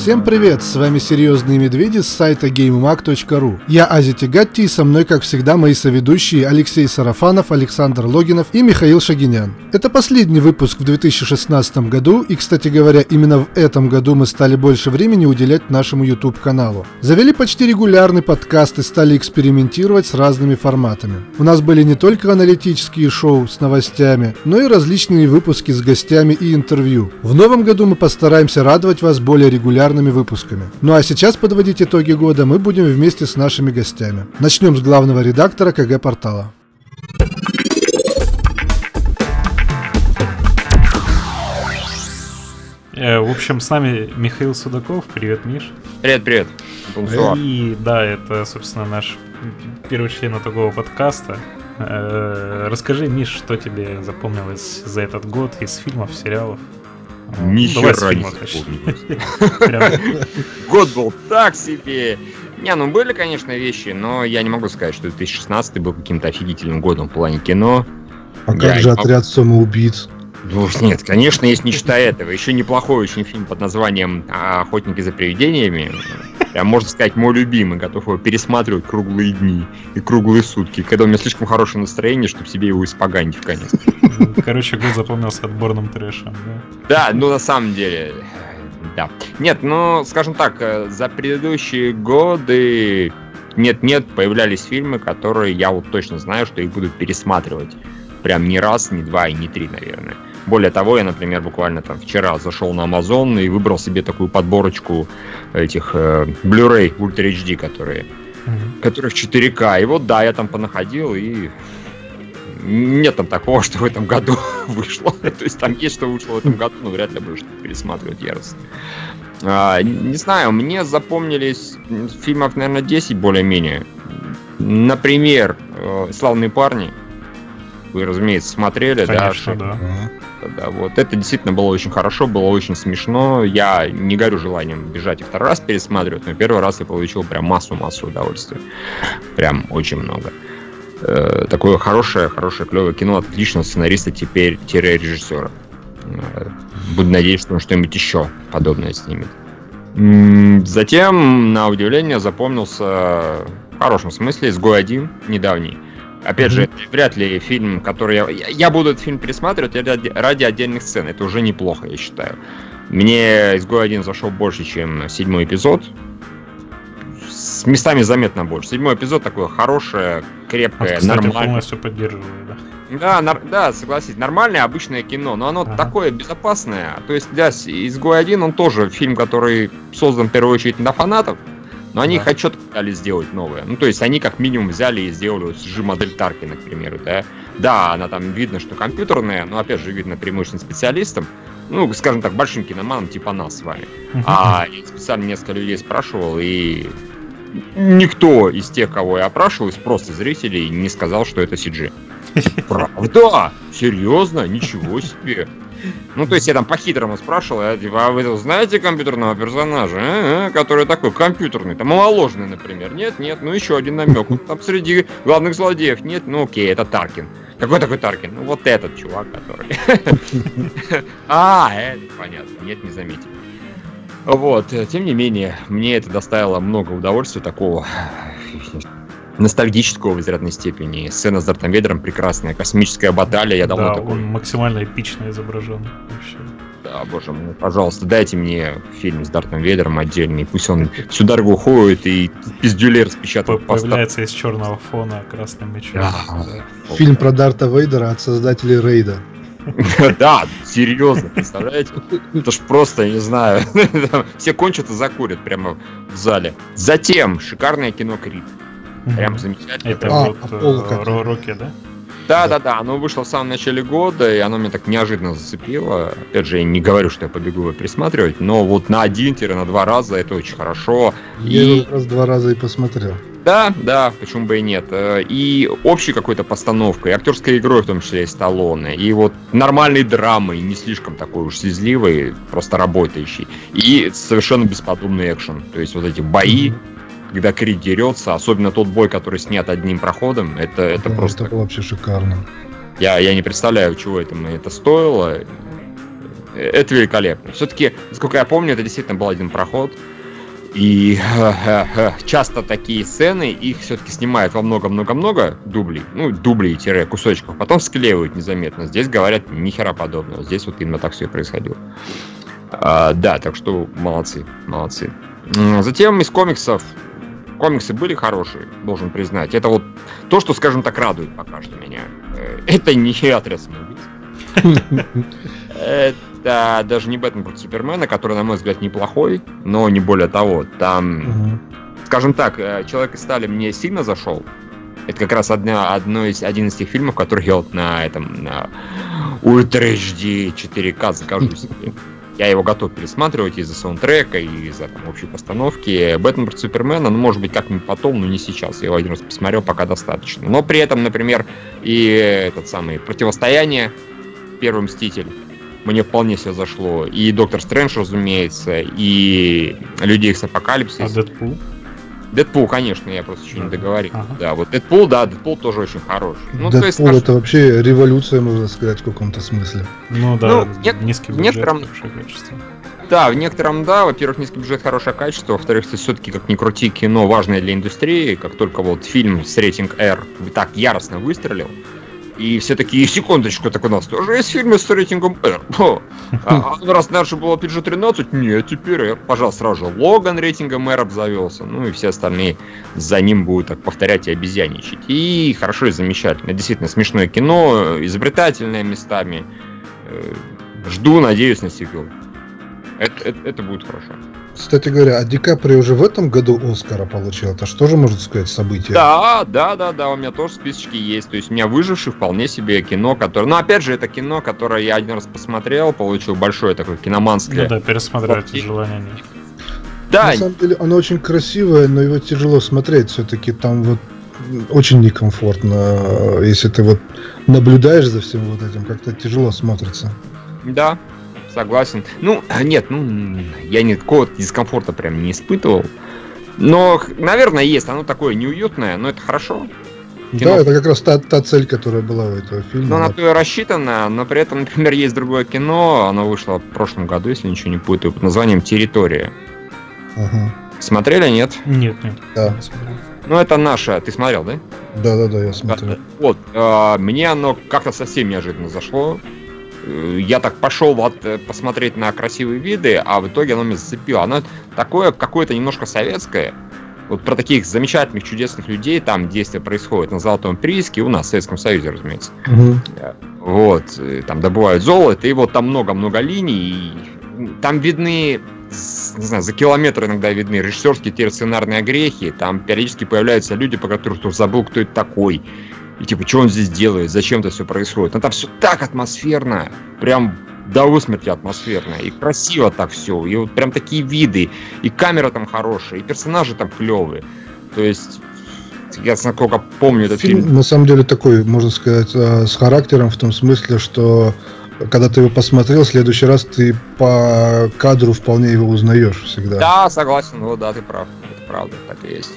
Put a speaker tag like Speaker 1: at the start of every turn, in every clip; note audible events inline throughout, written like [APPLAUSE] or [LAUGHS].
Speaker 1: Всем привет, с вами Серьезные Медведи с сайта GameMag.ru. Я Ази Тигатти и со мной, как всегда, мои соведущие Алексей Сарафанов, Александр Логинов и Михаил Шагинян. Это последний выпуск в 2016 году, и, кстати говоря, именно в этом году мы стали больше времени уделять нашему YouTube-каналу. Завели почти регулярный подкаст и стали экспериментировать с разными форматами. У нас были не только аналитические шоу с новостями, но и различные выпуски с гостями и интервью. В новом году мы постараемся радовать вас более регулярно регулярными выпусками. Ну а сейчас подводить итоги года мы будем вместе с нашими гостями. Начнем с главного редактора КГ-портала.
Speaker 2: Э, в общем, с нами Михаил Судаков. Привет, Миш.
Speaker 3: Привет, привет.
Speaker 2: И да, это, собственно, наш первый член такого подкаста. Э, расскажи, Миш, что тебе запомнилось за этот год из фильмов, сериалов?
Speaker 3: Ни хера не [LAUGHS] Год был так себе. Не, ну были, конечно, вещи, но я не могу сказать, что 2016 был каким-то офигительным годом в плане кино.
Speaker 1: А как же отряд самоубийц?
Speaker 3: Ну, нет, конечно, есть не считая этого. Еще неплохой очень фильм под названием «Охотники за привидениями». Прям, можно сказать, мой любимый. Готов его пересматривать круглые дни и круглые сутки. Когда у меня слишком хорошее настроение, чтобы себе его испоганить в конец.
Speaker 2: Короче, год запомнился отборным трэшем,
Speaker 3: да? Да, ну на самом деле, да. Нет, ну, скажем так, э, за предыдущие годы нет-нет, появлялись фильмы, которые я вот точно знаю, что их будут пересматривать. Прям не раз, не два и не три, наверное. Более того, я, например, буквально там вчера зашел на Amazon и выбрал себе такую подборочку этих э, Blu-ray Ultra HD, которые, mm-hmm. которые в 4К. И вот да, я там понаходил и нет там такого, [LAUGHS] что в этом году [LAUGHS] вышло. [LAUGHS] То есть там есть, что вышло в этом году, но вряд ли будешь пересматривать яростно. А, не знаю, мне запомнились фильмов, наверное, 10 более-менее. Например, э, «Славные парни». Вы, разумеется, смотрели,
Speaker 2: Конечно,
Speaker 3: да? да да, вот это действительно было очень хорошо, было очень смешно. Я не горю желанием бежать и второй раз пересматривать, но первый раз я получил прям массу-массу удовольствия. Прям очень много. Э, такое хорошее, хорошее, клевое кино от отличного сценариста теперь режиссера. Э, буду надеяться, что он что-нибудь еще подобное снимет. Затем, на удивление, запомнился в хорошем смысле «Изгой один» недавний Опять же, вряд ли фильм, который я... Я буду этот фильм пересматривать ради, отдельных сцен. Это уже неплохо, я считаю. Мне «Изгой один зашел больше, чем седьмой эпизод. С местами заметно больше. Седьмой эпизод такое хорошее, крепкое, а, нормальное.
Speaker 2: полностью поддерживаю, да.
Speaker 3: Да, нар- да, согласись, нормальное обычное кино, но оно ага. такое безопасное. То есть, да, «Изгой один» он тоже фильм, который создан в первую очередь для фанатов, но они да. хоть что-то пытались сделать новое. Ну, то есть они как минимум взяли и сделали вот CG-модель Таркина, к примеру, да. Да, она там видно, что компьютерная, но опять же видно преимущественно специалистам, ну, скажем так, большим киноманом типа нас с вами. А я специально несколько людей спрашивал, и никто из тех, кого я опрашивал, из просто зрителей, не сказал, что это CG. [LAUGHS] Правда? Серьезно? Ничего себе. Ну, то есть я там по-хитрому спрашивал, я, типа, а вы знаете компьютерного персонажа, а? А? который такой компьютерный, там малоложный, например? Нет, нет, ну еще один намек. Там среди главных злодеев нет, ну окей, это Таркин. Какой такой Таркин? Ну вот этот чувак, который. [LAUGHS] А, это понятно, нет, не заметил. Вот, тем не менее, мне это доставило много удовольствия такого ностальгического в изрядной степени. Сцена с Дартом Вейдером прекрасная, космическая баталия, я давно
Speaker 2: да,
Speaker 3: такой...
Speaker 2: он максимально эпично изображен вообще.
Speaker 3: Да, боже мой, пожалуйста, дайте мне фильм с Дартом Вейдером отдельный, пусть он всю дорогу ходит и пиздюлей распечатывает.
Speaker 2: Появляется из черного фона красным мечом. Да.
Speaker 1: Фильм про Дарта Вейдера от создателей Рейда. [LAUGHS]
Speaker 3: Да, серьезно, представляете? Это ж просто, не знаю, [LAUGHS] все кончат и закурят прямо в зале. Затем шикарное кино Прям замечательно.
Speaker 2: Это а, вот а Рокки, да?
Speaker 3: Да, да, да, оно вышло в самом начале года, и оно меня так неожиданно зацепило. Опять же, я не говорю, что я побегу его пересматривать, но вот на один-на два раза это очень хорошо.
Speaker 1: Я и... раз два раза и посмотрел.
Speaker 3: Да, да, почему бы и нет. Э, и общей какой-то постановкой, актерской игрой в том числе и Сталлоне, и вот нормальной драмой, не слишком такой уж слезливой, просто работающий. И совершенно бесподобный экшен. То есть вот эти бои, mm-hmm когда Крид дерется, особенно тот бой, который снят одним проходом, это, это да, просто...
Speaker 1: Это вообще шикарно.
Speaker 3: Я, я не представляю, чего это, это стоило. это великолепно. Все-таки, насколько я помню, это действительно был один проход. И часто такие сцены, их все-таки снимают во много-много-много дублей, ну, дублей-кусочков, потом склеивают незаметно. Здесь говорят ни хера подобного. Здесь вот именно так все и происходило. А, да, так что молодцы, молодцы. Затем из комиксов комиксы были хорошие, должен признать. Это вот то, что, скажем так, радует пока что меня. Э, это не отряд самоубийц. Это даже не Бэтмен против Супермена, который, на мой взгляд, неплохой, но не более того. Там, скажем так, э, Человек из стали мне сильно зашел. Это как раз одна, одно из, один из тех фильмов, который я вот на этом на Ultra HD 4K закажу себе. Я его готов пересматривать из-за саундтрека и из-за там, общей постановки. Бэтмен против Супермена, ну, может быть, как-нибудь потом, но не сейчас. Я его один раз посмотрел, пока достаточно. Но при этом, например, и этот самый Противостояние, Первый Мститель, мне вполне все зашло. И Доктор Стрэндж, разумеется, и Люди Икс Апокалипсис.
Speaker 2: А Дэдпул?
Speaker 3: Дэдпул, конечно, я просто еще не договорил. Ага. Да, вот Дэдпул, да, Дэдпул тоже очень хороший.
Speaker 1: Ну, Дэдпул то есть, это вообще революция, можно сказать, в каком-то смысле.
Speaker 2: Ну да, ну, нет, низкий бюджет, некотором... хорошее качество.
Speaker 3: Да, в некотором, да, во-первых, низкий бюджет, хорошее качество, во-вторых, все-таки, как ни крути, кино важное для индустрии, как только вот фильм с рейтинг R так яростно выстрелил, и все такие, секундочку, так у нас тоже есть фильмы с рейтингом R. А, а раз дальше было PG-13, нет, теперь R. Пожалуйста, сразу же Логан рейтингом R обзавелся. Ну и все остальные за ним будут так повторять и обезьяничать. И хорошо и замечательно. Действительно, смешное кино, изобретательное местами. Э, жду, надеюсь на сиквел. Это, это, это будет хорошо.
Speaker 1: Кстати говоря, а Ди Капри уже в этом году Оскара получил. Это что же можно сказать событие?
Speaker 3: Да, да, да, да, у меня тоже списочки есть. То есть у меня выживший вполне себе кино, которое... Ну, опять же, это кино, которое я один раз посмотрел, получил большое такое киноманское...
Speaker 2: Ну да, пересмотреть желания нет.
Speaker 1: Да. На самом деле, оно очень красивое, но его тяжело смотреть. Все-таки там вот очень некомфортно, если ты вот наблюдаешь за всем вот этим, как-то тяжело смотрится.
Speaker 3: Да, согласен. Ну, нет, ну, я никакого дискомфорта прям не испытывал. Но, наверное, есть. Оно такое неуютное, но это хорошо.
Speaker 1: Кино. Да, это как раз та, та цель, которая была у этого фильма.
Speaker 3: Но она то и рассчитана, но при этом, например, есть другое кино, оно вышло в прошлом году, если ничего не путаю, под названием «Территория». Ага. Смотрели, нет?
Speaker 2: Нет, нет.
Speaker 1: Да.
Speaker 3: Ну, это наше. Ты смотрел, да?
Speaker 1: Да, да, да, я смотрел.
Speaker 3: Вот, э, мне оно как-то совсем неожиданно зашло. Э, я так пошел вот э, посмотреть на красивые виды, а в итоге оно меня зацепило. Оно такое какое-то немножко советское. Вот про таких замечательных, чудесных людей там действие происходит на Золотом прииске, у нас в Советском Союзе, разумеется. Угу. Вот, там добывают золото, и вот там много-много линий, и там видны не знаю, за километр иногда видны режиссерские те сценарные огрехи, там периодически появляются люди, по которым кто забыл, кто это такой. И типа, что он здесь делает, зачем это все происходит. Но там все так атмосферно, прям до усмерти атмосферно. И красиво так все. И вот прям такие виды. И камера там хорошая, и персонажи там клевые. То есть я насколько помню этот фильм, фильм.
Speaker 1: На самом деле такой, можно сказать, э, с характером в том смысле, что когда ты его посмотрел, в следующий раз ты по кадру вполне его узнаешь всегда.
Speaker 3: Да, согласен, вот да, ты прав. Это правда, так и есть.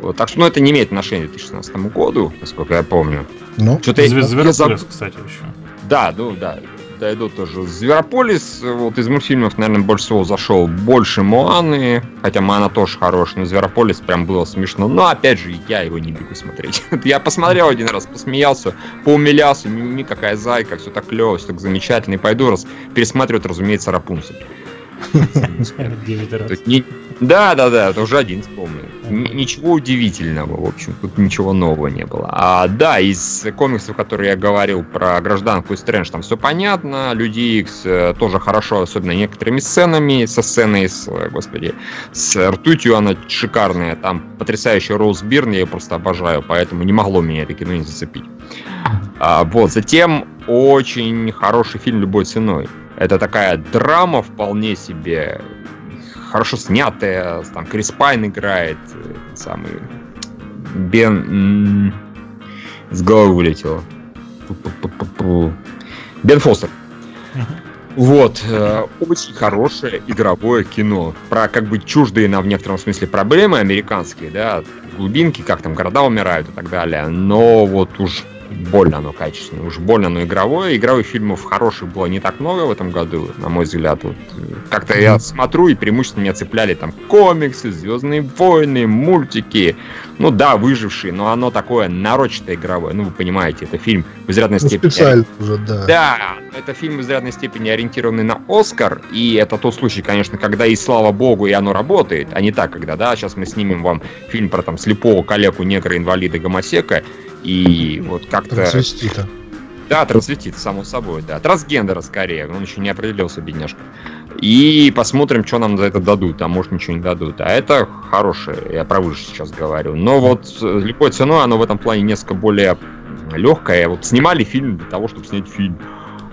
Speaker 3: Вот, так что, ну, это не имеет отношения к 2016 году, насколько я помню.
Speaker 2: Ну, Что-то я, Зверополис, я кстати, еще.
Speaker 3: Да, ну, да, дойду тоже. Зверополис, вот из мультфильмов, наверное, больше всего зашел больше Моаны, хотя Моана тоже хорошая, но Зверополис прям было смешно. Но, опять же, я его не бегу смотреть. [LAUGHS] я посмотрел один раз, посмеялся, поумилялся, мими, какая зайка, все так клево, все так замечательно, и пойду раз пересматривать, разумеется, Рапунцель. Да, да, да, это уже один вспомнил. Ничего удивительного, в общем, тут ничего нового не было. А, да, из комиксов, которые я говорил про гражданку и Стрэндж, там все понятно. Люди Икс э, тоже хорошо, особенно некоторыми сценами, со сценой с, господи, с ртутью она шикарная. Там потрясающий Роуз Бирн, я ее просто обожаю, поэтому не могло меня это кино не зацепить. А, вот, затем очень хороший фильм любой ценой. Это такая драма вполне себе, хорошо снятая, там Крис Пайн играет, э, самый Бен... С головы вылетело. Бен Фостер. Вот, э, очень хорошее игровое кино. Про как бы чуждые нам в некотором смысле проблемы американские, да, глубинки, как там города умирают и так далее. Но вот уж больно оно качественное, уж больно оно игровое. Игровых фильмов хороших было не так много в этом году, на мой взгляд. Вот, как-то я смотрю, и преимущественно меня цепляли там комиксы, Звездные войны, мультики. Ну да, выжившие, но оно такое нарочито игровое. Ну, вы понимаете, это фильм в изрядной ну, степени...
Speaker 1: Специально уже, да.
Speaker 3: Да, это фильм в изрядной степени ориентированный на Оскар, и это тот случай, конечно, когда и слава богу, и оно работает, а не так, когда, да, сейчас мы снимем вам фильм про там слепого калеку, негра, инвалида, гомосека, и вот как-то...
Speaker 1: Трансвестита.
Speaker 3: Да, трансвестит, само собой, да. Трансгендера скорее, он еще не определился, бедняжка. И посмотрим, что нам за это дадут, а может ничего не дадут. А это хорошее, я про выше сейчас говорю. Но вот любой ценой оно в этом плане несколько более легкое. Вот снимали фильм для того, чтобы снять фильм.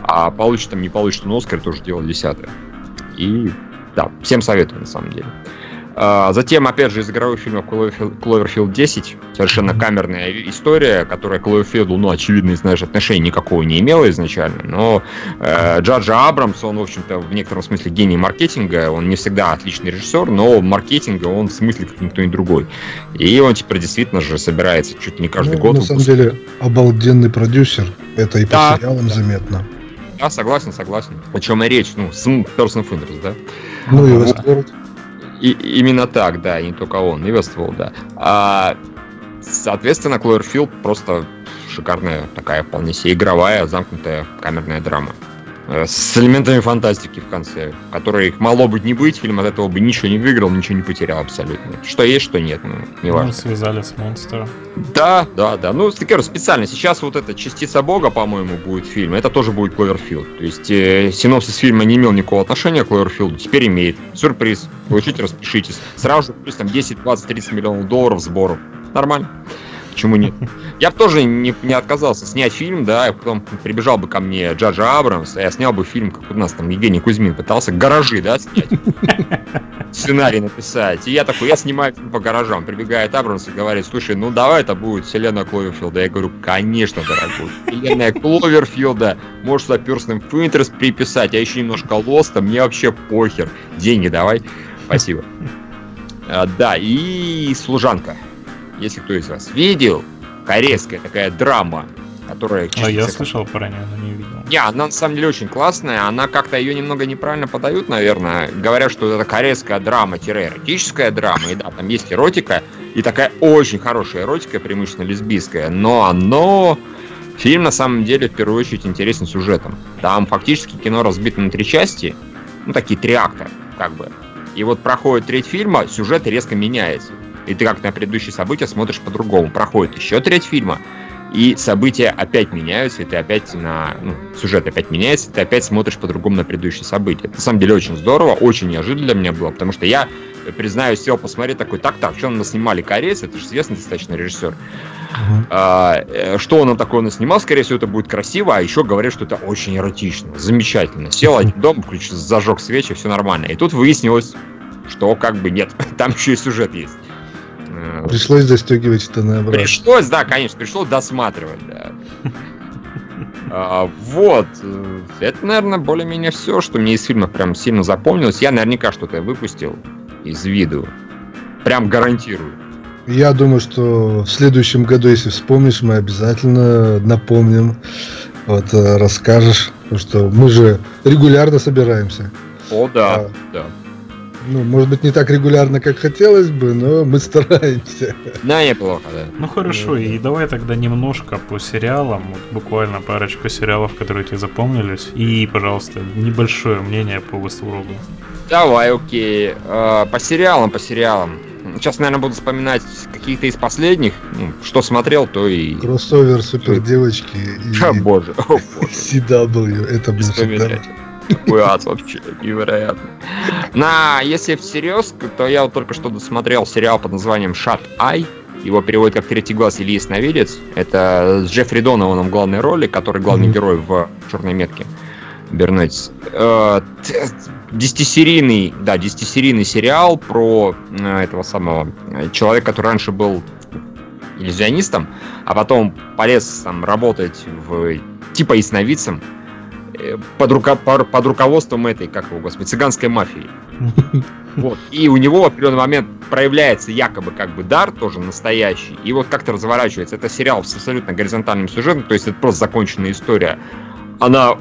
Speaker 3: А получит там, не получит он Оскар, тоже дело десятое. И да, всем советую на самом деле. А, затем, опять же, из игровых фильмов Cloverfield 10, совершенно камерная история, которая Cloverfield, ну, очевидно, знаешь, отношения никакого не имела изначально, но э, Джаджа Абрамс, он, в общем-то, в некотором смысле гений маркетинга, он не всегда отличный режиссер, но маркетинга он в смысле как никто и другой. И он теперь действительно же собирается чуть не каждый
Speaker 1: ну,
Speaker 3: год.
Speaker 1: На самом деле, обалденный продюсер, это и по да, сериалам да. заметно.
Speaker 3: Да, согласен, согласен. О чем и речь, ну, с Person of Interest, да?
Speaker 1: Ну и Westworld.
Speaker 3: И, именно так, да, и не только он, и Westworld, да. А, соответственно, Cloverfield просто шикарная такая вполне себе игровая, замкнутая камерная драма. Э, с элементами фантастики в конце, которые мало быть не быть, фильм от этого бы ничего не выиграл, ничего не потерял абсолютно. Что есть, что нет, ну, не важно. Ну,
Speaker 2: связали с монстром.
Speaker 3: Да, да, да. Ну, говорю, специально. Сейчас вот эта частица бога, по-моему, будет фильм. Это тоже будет Кловерфилд. То есть э, синопсис фильма не имел никакого отношения к Кловерфилду, теперь имеет. Сюрприз. Получите, распишитесь. Сразу же плюс там 10, 20, 30 миллионов долларов сборов. Нормально. Почему нет? Я бы тоже не, не отказался снять фильм, да, и потом прибежал бы ко мне Джаджа Абрамс, а я снял бы фильм, как у нас там Евгений Кузьмин пытался, гаражи, да, снять. Сценарий написать. И я такой, я снимаю фильм по гаражам. Прибегает Абрамс и говорит, слушай, ну давай это будет вселенная Кловерфилда. Я говорю, конечно, дорогой. Вселенная Кловерфилда. Можешь сюда перстным Финтерс приписать, а еще немножко Лоста. Мне вообще похер. Деньги давай. Спасибо. А, да, и служанка если кто из вас видел, корейская такая драма, которая...
Speaker 2: А я слышал про нее, но не видел.
Speaker 3: Не, она на самом деле очень классная, она как-то ее немного неправильно подают, наверное. Говорят, что это корейская драма-эротическая драма, и да, там есть эротика, и такая очень хорошая эротика, преимущественно лесбийская, но оно... Фильм на самом деле в первую очередь интересен сюжетом. Там фактически кино разбито на три части, ну такие три акта, как бы. И вот проходит треть фильма, сюжет резко меняется и ты как на предыдущие события смотришь по-другому. Проходит еще треть фильма, и события опять меняются, и ты опять на... Ну, сюжет опять меняется, и ты опять смотришь по-другому на предыдущие события. Это, на самом деле очень здорово, очень неожиданно для меня было, потому что я, признаюсь, сел посмотреть такой, так-так, что нам снимали корейцы, это же известный достаточно режиссер. Uh-huh. А, э, что он нам такое наснимал, скорее всего, это будет красиво, а еще говорят, что это очень эротично, замечательно. Сел один дом, включил, зажег свечи, все нормально. И тут выяснилось, что как бы нет, [LAUGHS] там еще и сюжет есть.
Speaker 1: Э, пришлось застегивать штаны обратно.
Speaker 3: Пришлось, да, конечно, пришлось досматривать, да. [LAUGHS] А, вот. Это, наверное, более-менее все, что мне из фильма прям сильно запомнилось. Я наверняка что-то выпустил из виду. Прям гарантирую.
Speaker 1: Я думаю, что в следующем году, если вспомнишь, мы обязательно напомним, вот э, расскажешь, потому что мы же регулярно собираемся.
Speaker 3: О, да, а, да
Speaker 1: ну, может быть, не так регулярно, как хотелось бы, но мы стараемся.
Speaker 3: Да, неплохо, да.
Speaker 2: Ну хорошо, и давай тогда немножко по сериалам, вот буквально парочку сериалов, которые тебе запомнились, и, пожалуйста, небольшое мнение по Westworld.
Speaker 3: Давай, окей. А, по сериалам, по сериалам. Сейчас, наверное, буду вспоминать какие-то из последних. Ну, что смотрел, то и...
Speaker 1: Кроссовер супер девочки
Speaker 3: и... О боже, о боже. [LAUGHS]
Speaker 1: CW, это был всегда...
Speaker 3: Какой ад вообще, невероятно. На, если всерьез, то я вот только что досмотрел сериал под названием Shut Eye. Его переводят как «Третий глаз» или «Ясновидец». Это с Джеффри Донованом в главной роли, который главный герой в «Черной метке». Бернетис. Э, десятисерийный, да, десятисерийный сериал про э, этого самого человека, который раньше был иллюзионистом, а потом полез там работать в типа ясновидцем, э, под, рука, под руководством этой, как его, господи, цыганской мафии. [LAUGHS] Вот. И у него в определенный момент проявляется якобы как бы дар, тоже настоящий. И вот как-то разворачивается. Это сериал с абсолютно горизонтальным сюжетом, то есть это просто законченная история. Она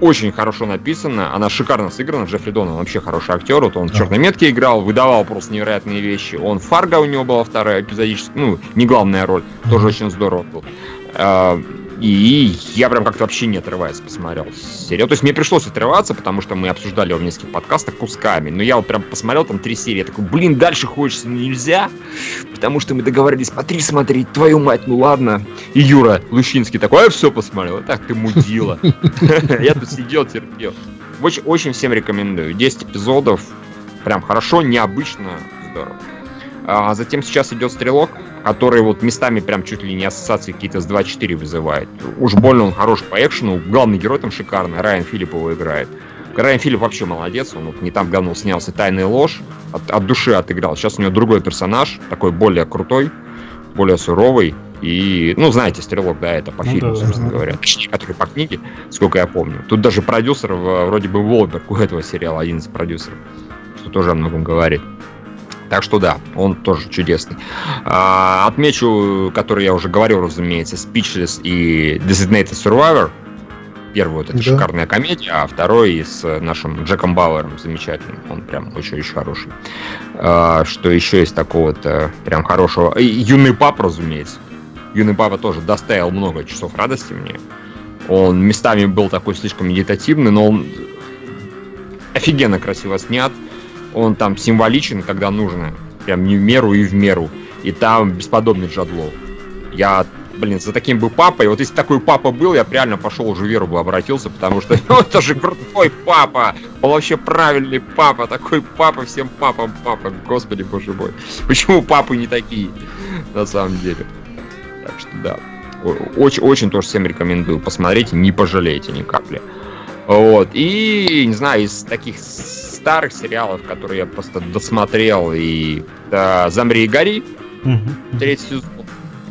Speaker 3: очень хорошо написана, она шикарно сыграна. Джеффри Дон, он вообще хороший актер. Вот он в черной метке играл, выдавал просто невероятные вещи. Он Фарго у него была вторая эпизодическая, ну, не главная роль, тоже очень здорово был. А, и я прям как-то вообще не отрываясь посмотрел серию. То есть мне пришлось отрываться, потому что мы обсуждали его в нескольких подкастах кусками. Но я вот прям посмотрел там три серии. Я такой, блин, дальше хочется, нельзя. Потому что мы договорились по три смотреть. Твою мать, ну ладно. И Юра Лущинский такой, я все посмотрел. Так ты мудила. Я тут сидел, терпел. Очень, очень всем рекомендую. 10 эпизодов. Прям хорошо, необычно, здорово. А затем сейчас идет стрелок который вот местами прям чуть ли не ассоциации какие-то с 2.4 вызывает. Уж больно он хорош по экшену, главный герой там шикарный, Райан Филипп его играет. Райан Филипп вообще молодец, он вот не там давно снялся «Тайная ложь», от, от души отыграл. Сейчас у него другой персонаж, такой более крутой, более суровый. И, ну, знаете, Стрелок, да, это по ну, фильму, да, собственно да. говоря. Точнее, который по книге, сколько я помню. Тут даже продюсер вроде бы Волберг у этого сериала, один из продюсеров, что тоже о многом говорит. Так что да, он тоже чудесный. А, отмечу, который я уже говорил, разумеется, Speechless и Designated Survivor. Первый вот это да. шикарная комедия, а второй с нашим Джеком Бауэром замечательным. Он прям очень-очень хороший. А, что еще есть такого-то прям хорошего? И Юный пап, разумеется. Юный папа тоже доставил много часов радости мне. Он местами был такой слишком медитативный, но он офигенно красиво снят он там символичен, когда нужно. Прям не в меру и в меру. И там бесподобный Джадлоу. Я, блин, за таким бы папой, вот если такой папа был, я бы реально пошел уже веру бы обратился, потому что [LAUGHS] он тоже крутой папа. Он вообще правильный папа, такой папа всем папам папа. Господи, боже мой. Почему папы не такие, на самом деле? Так что да. Очень, очень тоже всем рекомендую. Посмотрите, не пожалеете ни капли. Вот. И, не знаю, из таких старых сериалов, которые я просто досмотрел, и да, «Замри и гори», третий сезон,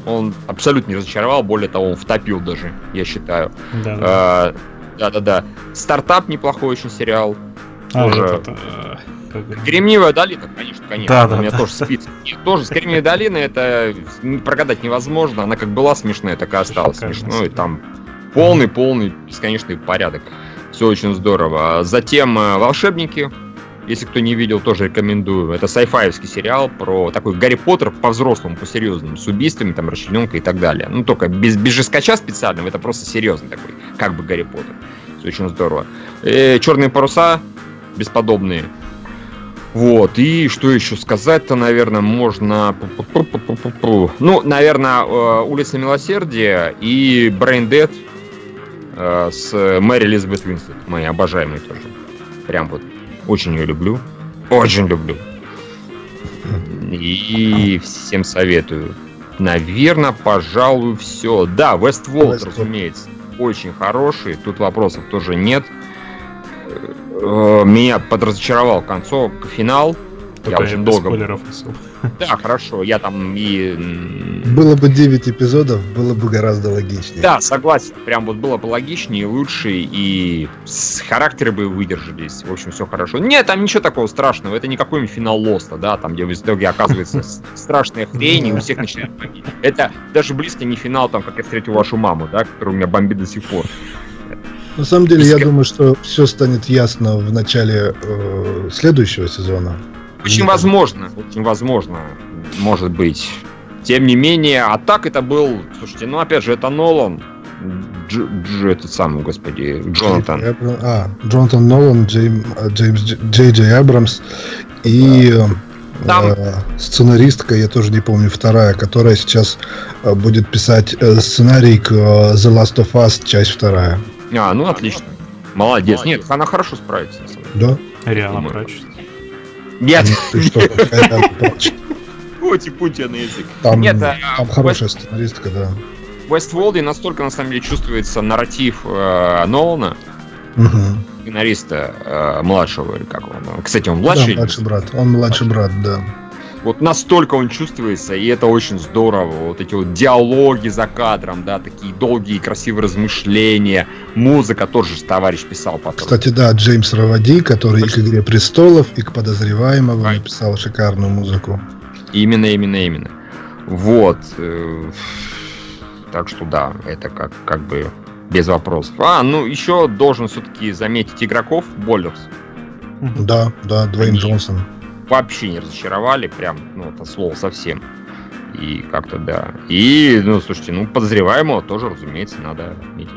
Speaker 3: он абсолютно не разочаровал, более того, он втопил даже, я считаю. А, да-да-да. «Стартап» неплохой очень сериал. А, тоже... вот это, как... Кремниевая долина, конечно, конечно. Да, да, у меня да. тоже спит. тоже с Кремниевой долины это прогадать невозможно. Она как была смешная, так и осталась смешной. Там полный-полный бесконечный порядок. Все очень здорово. А затем э, «Волшебники», если кто не видел, тоже рекомендую. Это сайфаевский сериал про такой Гарри Поттер по-взрослому, по-серьезному, с убийствами, там, расчлененкой и так далее. Ну, только без, без жескача специального, это просто серьезный такой, как бы Гарри Поттер. Все очень здорово. И э, Черные паруса бесподобные. Вот, и что еще сказать-то, наверное, можно... Ну, наверное, э, «Улица милосердия» и «Brain Dead» э, с Мэри Элизабет Винстед, моей обожаемой тоже. Прям вот очень ее люблю. Очень люблю. И всем советую. Наверное, пожалуй, все. Да, Westworld, разумеется, очень хороший. Тут вопросов тоже нет. Э, меня подразочаровал концовка, финал. Я очень долго... Спойлеров [LAUGHS] Да, хорошо, я там и...
Speaker 1: Было бы 9 эпизодов, было бы гораздо логичнее.
Speaker 3: Да, согласен, прям вот было бы логичнее, лучше, и с характеры бы выдержались, в общем, все хорошо. Нет, там ничего такого страшного, это не какой-нибудь финал Лоста, да, там, где в итоге оказывается [LAUGHS] страшная хрень, и у всех начинает бомбить. Это даже близко не финал, там, как я встретил вашу маму, да, который у меня бомбит до сих пор.
Speaker 1: На самом деле, я думаю, что все станет ясно в начале э, следующего сезона.
Speaker 3: Очень возможно, очень возможно, может быть. Тем не менее, а так это был, слушайте, ну опять же, это Нолан, Дж, Дж, этот самый, господи, Джонатан.
Speaker 1: А, Джонатан Нолан, Джейм, Джеймс Джей Джей Абрамс и да. Там... э, сценаристка, я тоже не помню, вторая, которая сейчас э, будет писать э, сценарий к э, The Last of Us, часть вторая.
Speaker 3: А, ну отлично. Молодец. Молодец. Нет, она хорошо справится.
Speaker 1: Да.
Speaker 2: Реально прочит.
Speaker 3: Нет. Пути-пути на язык.
Speaker 1: Там, Нет, а, там хорошая West... сценаристка, да.
Speaker 3: В Westworld настолько, на самом деле, чувствуется нарратив э, Нолана, угу. сценариста э, младшего, или как он. Кстати, он младший?
Speaker 1: Да, младший брат. Он младший брат, да.
Speaker 3: Вот настолько он чувствуется, и это очень здорово. Вот эти вот диалоги за кадром, да, такие долгие красивые размышления. Музыка тоже товарищ писал потом.
Speaker 1: Кстати, да, Джеймс Равади, который и к «Игре престолов», и к «Подозреваемому» написал шикарную музыку.
Speaker 3: Именно, именно, именно. Вот. Э, так что да, это как, как бы без вопросов. А, ну еще должен все-таки заметить игроков Боллерс.
Speaker 1: Да, да, Двейн Джонсон.
Speaker 3: Вообще не разочаровали, прям, ну, это слово совсем. И как-то да. И, ну, слушайте, ну, подозреваемого тоже, разумеется, надо отметить.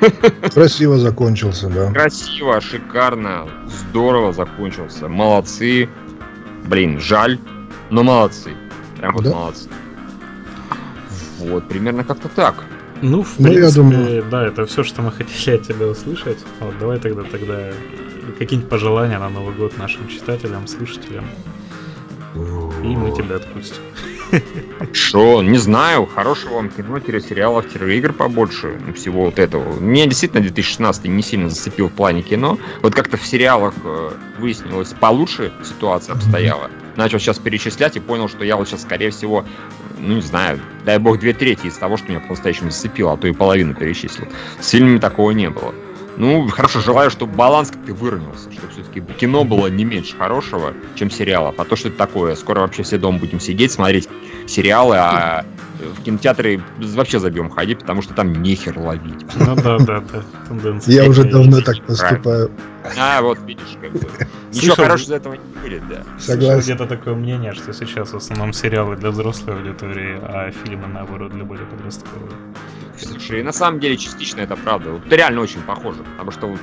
Speaker 3: [LAUGHS]
Speaker 1: Красиво закончился, да.
Speaker 3: Красиво, шикарно, здорово закончился. Молодцы. Блин, жаль, но молодцы. Прям вот да? молодцы. Вот, примерно как-то так.
Speaker 2: Ну, в ну, принципе, я думаю... да, это все, что мы хотели от тебя услышать. Вот, давай тогда тогда какие-нибудь пожелания на Новый год нашим читателям, слушателям. И мы тебя отпустим.
Speaker 3: Что, не знаю, хорошего вам кино, сериалов, игр побольше, всего вот этого. Мне действительно 2016 не сильно зацепил в плане кино. Вот как-то в сериалах э, выяснилось получше ситуация обстояла. Начал сейчас перечислять и понял, что я вот сейчас, скорее всего, ну не знаю, дай бог, две трети из того, что меня по-настоящему зацепило, а то и половину перечислил. С фильмами такого не было. Ну, хорошо, желаю, чтобы баланс как-то выровнялся, чтобы все-таки кино было не меньше хорошего, чем сериалов. А то, что это такое, скоро вообще все дома будем сидеть, смотреть сериалы, а в кинотеатры вообще забьем ходить, потому что там нехер ловить.
Speaker 2: Ну да, да, да.
Speaker 1: Тенденция. Я уже давно так поступаю.
Speaker 3: А, вот видишь, как бы. [LAUGHS] Ничего хорошего из этого не будет, да.
Speaker 2: Согласен. где-то такое мнение, что сейчас в основном сериалы для взрослой аудитории, а фильмы, наоборот, для более подростковой.
Speaker 3: Слушай, на самом деле частично это правда. Вот, это реально очень похоже, потому что вот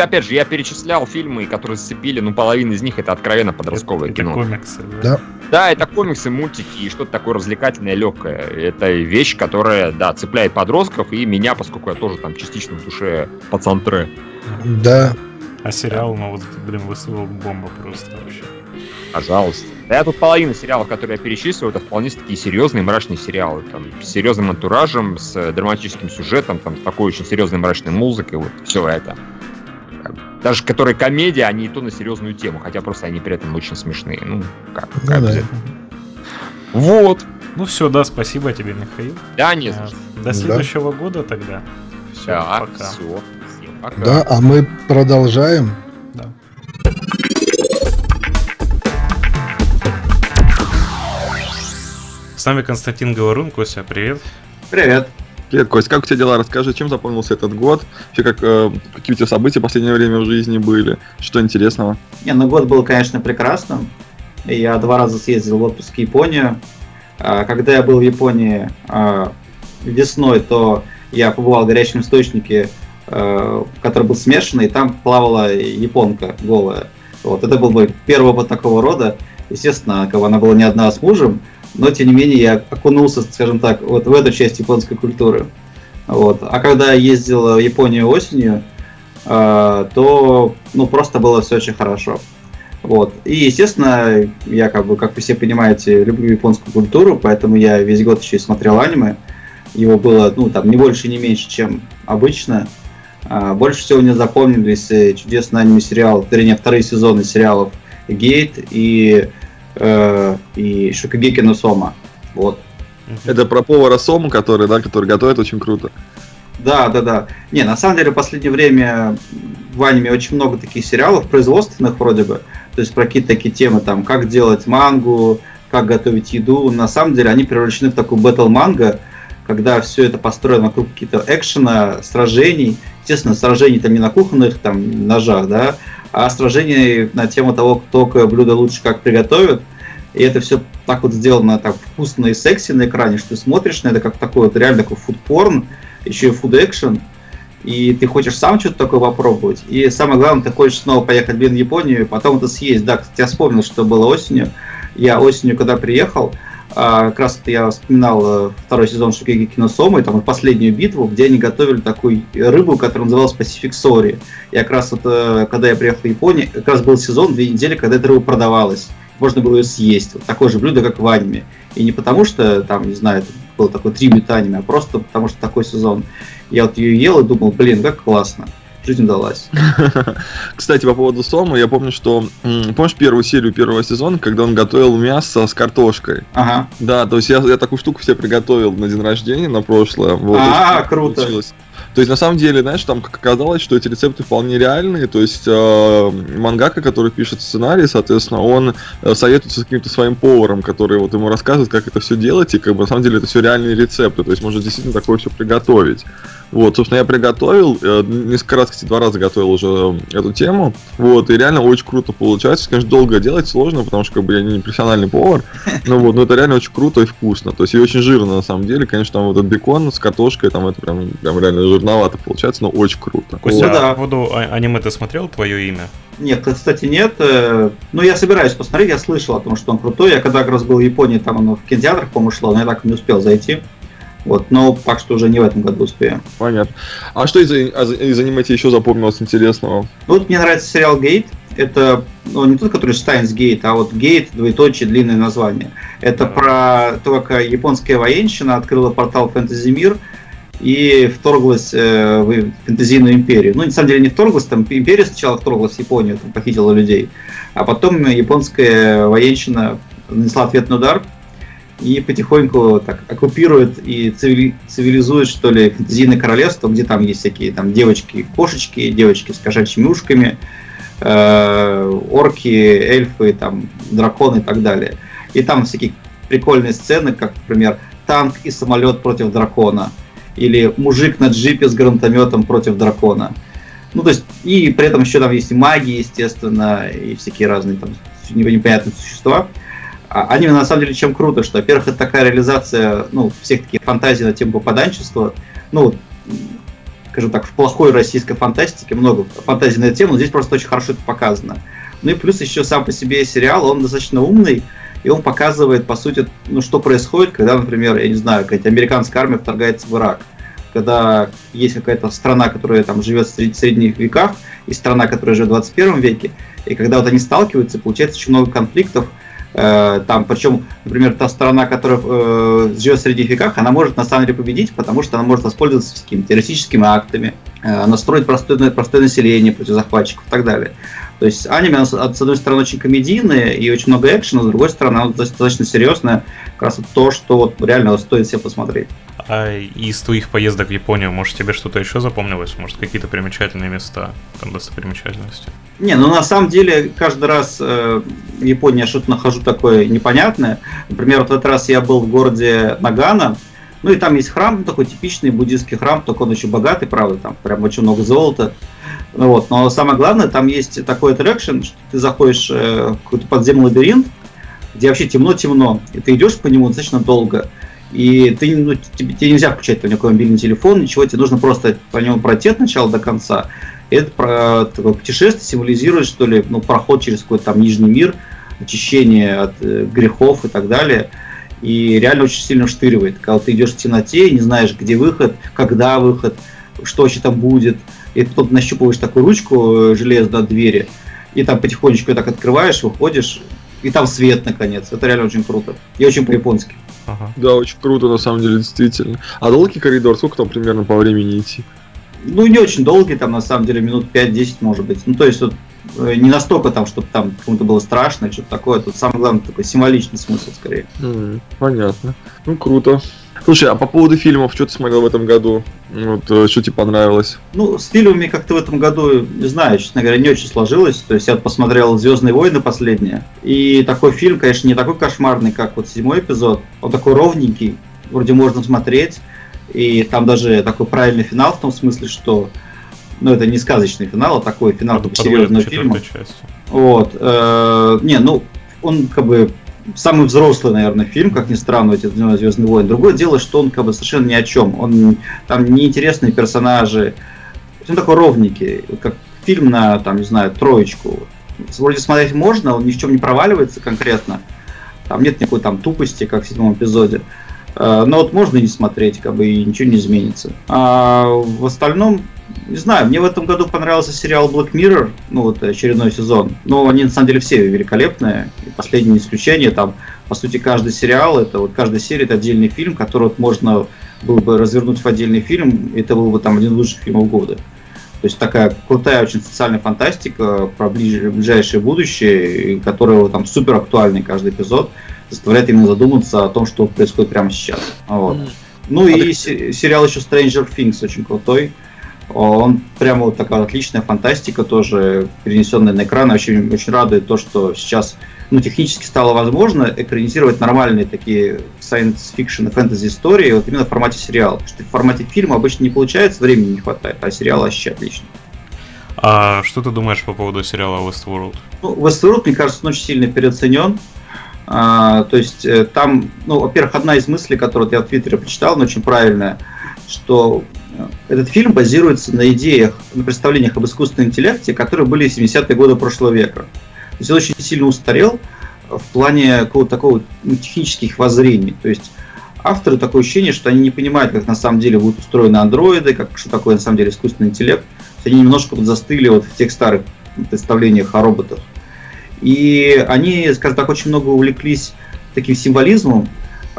Speaker 3: опять же, я перечислял фильмы, которые зацепили, ну, половина из них это откровенно подростковое это, кино.
Speaker 2: Это комиксы,
Speaker 3: да? Да, это комиксы, мультики и что-то такое развлекательное, легкое. Это вещь, которая, да, цепляет подростков и меня, поскольку я тоже там частично в душе пацантре.
Speaker 1: Да.
Speaker 2: А сериал, ну, вот, блин, высылал бомба просто вообще.
Speaker 3: Пожалуйста. Да я тут половину сериалов, которые я перечислил, это вполне такие серьезные мрачные сериалы. Там, с серьезным антуражем, с драматическим сюжетом, там, с такой очень серьезной мрачной музыкой. Вот все это. Даже которые комедия, они и то на серьезную тему, хотя просто они при этом очень смешные. Ну, как, ну, как да. Вот.
Speaker 2: Ну все, да, спасибо тебе, Михаил.
Speaker 3: Да, не за
Speaker 2: что. До следующего да. года тогда.
Speaker 3: Все, да, пока. Все.
Speaker 1: Всем пока. Да, а мы продолжаем.
Speaker 2: С нами Константин Говорун. Костя, привет.
Speaker 4: Привет. Привет, Кость, как у тебя дела? Расскажи, чем запомнился этот год? Вообще, как, э, какие у тебя события в последнее время в жизни были? Что интересного?
Speaker 5: Не, ну год был, конечно, прекрасным. Я два раза съездил в отпуск в Японию. А, когда я был в Японии а, весной, то я побывал в горячем источнике, а, который был смешанный, и там плавала японка голая. Вот, это был мой первый опыт такого рода. Естественно, она была не одна с мужем, но тем не менее я окунулся, скажем так, вот в эту часть японской культуры. Вот. А когда я ездил в Японию осенью, э, то ну, просто было все очень хорошо. Вот. И, естественно, я, как бы, как вы все понимаете, люблю японскую культуру, поэтому я весь год еще и смотрел аниме. Его было, ну, там, не больше, не меньше, чем обычно. А, больше всего мне запомнились э, чудесный аниме-сериал, вернее, вторые сезоны сериалов Гейт и э, и Шокогеки но Сома. Вот.
Speaker 4: Это про повара Сому, который, да, который готовит очень круто.
Speaker 5: Да, да, да. Не, на самом деле в последнее время в аниме очень много таких сериалов производственных вроде бы. То есть про какие-то такие темы, там, как делать мангу, как готовить еду. На самом деле они превращены в такую батл манго, когда все это построено вокруг каких-то экшена, сражений. Естественно, сражений там не на кухонных там ножах, да, а сражение на тему того, кто какое блюдо лучше как приготовит. И это все так вот сделано так вкусно и секси на экране, что ты смотришь на это как такой вот реально такой фудпорн, еще и фуд-экшен, и ты хочешь сам что-то такое попробовать. И самое главное, ты хочешь снова поехать блин, в Японию, потом это съесть. Да, кстати, я вспомнил, что было осенью. Я осенью, когда приехал, а, как раз я вспоминал э, второй сезон Шукеги Киносомы, там последнюю битву, где они готовили такую рыбу, которая называлась Pacific Sori. И как раз вот, э, когда я приехал в Японию, как раз был сезон, две недели, когда эта рыба продавалась. Можно было ее съесть. Вот такое же блюдо, как в аниме. И не потому, что там, не знаю, было такое три аниме, а просто потому, что такой сезон. Я вот ее ел и думал, блин, как классно. Жизнь удалась. [LAUGHS]
Speaker 4: Кстати, по поводу Сома, я помню, что... Помнишь первую серию первого сезона, когда он готовил мясо с картошкой?
Speaker 5: Ага.
Speaker 4: Да, то есть я, я такую штуку себе приготовил на день рождения, на прошлое.
Speaker 5: Вот, а, круто. Получилось.
Speaker 4: То есть, на самом деле, знаешь, там как оказалось, что эти рецепты вполне реальные. То есть, э, мангака, который пишет сценарий, соответственно, он э, советуется с каким-то своим поваром, который вот ему рассказывает, как это все делать, и как бы на самом деле это все реальные рецепты. То есть, можно действительно такое все приготовить. Вот, собственно, я приготовил, э, несколько раз, кстати, два раза готовил уже эту тему. Вот, и реально очень круто получается. Конечно, долго делать сложно, потому что как бы я не профессиональный повар. Но вот, но это реально очень круто и вкусно. То есть и очень жирно на самом деле. Конечно, там вот этот бекон с картошкой, там это прям, прям реально жирновато получается, но очень круто.
Speaker 2: Костя, вот. да. по поводу а, аниме ты смотрел твое имя?
Speaker 5: Нет, кстати, нет. Э, ну, я собираюсь посмотреть, я слышал о том, что он крутой. Я когда как раз был в Японии, там оно в кинотеатрах, по-моему, шло, но я так и не успел зайти. Вот, но так что уже не в этом году успеем.
Speaker 4: Понятно. А что из, из аниме тебе еще запомнилось интересного?
Speaker 5: Ну, вот мне нравится сериал Гейт. Это ну, не тот, который Стайнс Гейт, а вот Гейт, двоеточие, длинное название. Это про то, как японская военщина открыла портал Фэнтези Мир и вторглась э, в фэнтезийную империю. Ну, на самом деле не вторглась, там империя сначала вторглась в Японию, там похитила людей, а потом японская военщина нанесла ответный удар – и потихоньку так оккупирует и цивилизует, что ли, фэнтезийное королевство, где там есть всякие там девочки-кошечки, девочки с кошачьими ушками, э, орки, эльфы, там, драконы и так далее. И там всякие прикольные сцены, как, например, танк и самолет против дракона, или мужик на джипе с гранатометом против дракона. Ну, то есть, и при этом еще там есть и маги, естественно, и всякие разные там непонятные существа. А аниме на самом деле чем круто, что, во-первых, это такая реализация, ну, всех таких фантазий на тему попаданчества, ну, скажем так, в плохой российской фантастике много фантазий на эту тему, но здесь просто очень хорошо это показано. Ну и плюс еще сам по себе сериал, он достаточно умный, и он показывает, по сути, ну, что происходит, когда, например, я не знаю, какая-то американская армия вторгается в Ирак. Когда есть какая-то страна, которая там живет в средних веках, и страна, которая живет в 21 веке, и когда вот они сталкиваются, получается очень много конфликтов, там, причем, например, та сторона, которая э, живет в средних веках, она может на самом деле победить, потому что она может воспользоваться какими-то террористическими актами, э, настроить простое, простое население против захватчиков и так далее. То есть аниме, с одной стороны, очень комедийное и очень много экшена, с другой стороны, оно достаточно серьезное, как раз то, что вот реально стоит себе посмотреть.
Speaker 2: А из твоих поездок в Японию, может, тебе что-то еще запомнилось? Может, какие-то примечательные места, там, достопримечательности?
Speaker 5: Не, ну на самом деле каждый раз э, в Японии я что-то нахожу такое непонятное. Например, вот в этот раз я был в городе Нагана, ну и там есть храм, такой типичный буддийский храм, только он очень богатый, правда, там прям очень много золота. Ну, вот. Но самое главное, там есть такой аттракшн, что ты заходишь э, в какой-то подземный лабиринт, где вообще темно-темно, и ты идешь по нему достаточно долго. И ты, ну, тебе, тебе нельзя включать там никакой мобильный телефон, ничего, тебе нужно просто по нему пройти от начала до конца. И это про, такое путешествие символизирует, что ли, ну, проход через какой-то там нижний мир, очищение от э, грехов и так далее. И реально очень сильно штыривает. Когда ты идешь в темноте, не знаешь, где выход, когда выход, что вообще там будет. И ты потом нащупываешь такую ручку э, железную от двери, и там потихонечку так открываешь, выходишь, и там свет, наконец. Это реально очень круто. И очень по-японски.
Speaker 4: Ага. Да, очень круто, на самом деле, действительно. А долгий коридор, сколько там примерно по времени идти?
Speaker 5: Ну, не очень долгий, там, на самом деле, минут 5-10, может быть. Ну, то есть, вот, э, не настолько там, чтобы там кому-то было страшно, что-то такое. Тут самое главное, такой символичный смысл, скорее.
Speaker 4: Mm, понятно. Ну, круто. Слушай, а по поводу фильмов, что ты смотрел в этом году? Вот, э, что тебе понравилось?
Speaker 5: Ну, с фильмами как-то в этом году, не знаю, честно говоря, не очень сложилось. То есть я посмотрел Звездные войны последние. И такой фильм, конечно, не такой кошмарный, как вот седьмой эпизод. Он такой ровненький, вроде можно смотреть. И там даже такой правильный финал в том смысле, что ну, это не сказочный финал, а такой финал
Speaker 2: серьезного фильма.
Speaker 5: Часть. Вот. Э, не, ну, он как бы самый взрослый, наверное, фильм, как ни странно, эти Звездные войны. Другое дело, что он как бы совершенно ни о чем. Он там неинтересные персонажи. Он такой ровненький, как фильм на, там, не знаю, троечку. Вроде смотреть можно, он ни в чем не проваливается конкретно. Там нет никакой там тупости, как в седьмом эпизоде. Э, но вот можно и не смотреть, как бы и ничего не изменится. А в остальном не знаю, мне в этом году понравился сериал Black Mirror, ну вот очередной сезон. Но они на самом деле все великолепные. И последнее исключение, там, по сути, каждый сериал, это вот каждая серия это отдельный фильм, который вот можно было бы развернуть в отдельный фильм, и это был бы там один из лучших фильмов года. То есть такая крутая очень социальная фантастика про ближайшее будущее, которая там супер актуальный каждый эпизод, заставляет именно задуматься о том, что происходит прямо сейчас. Вот. Ну а и ты... сериал еще Stranger Things очень крутой. Он прямо вот такая отличная фантастика, тоже перенесенная на экран. Очень, очень радует то, что сейчас ну, технически стало возможно экранизировать нормальные такие science fiction и фэнтези истории вот именно в формате сериала. Потому что в формате фильма обычно не получается, времени не хватает, а сериал вообще отлично.
Speaker 2: А что ты думаешь по поводу сериала Westworld?
Speaker 5: Ну, Westworld, мне кажется, он очень сильно переоценен. А, то есть э, там, ну, во-первых, одна из мыслей, которую я в Твиттере прочитал, но очень правильная, что этот фильм базируется на идеях, на представлениях об искусственном интеллекте, которые были в 70-е годы прошлого века. То есть он очень сильно устарел в плане какого-то такого ну, технических воззрений. То есть авторы такое ощущение, что они не понимают, как на самом деле будут устроены андроиды, как, что такое на самом деле искусственный интеллект. Они немножко вот застыли вот в тех старых представлениях о роботах. И они, скажем так, очень много увлеклись таким символизмом,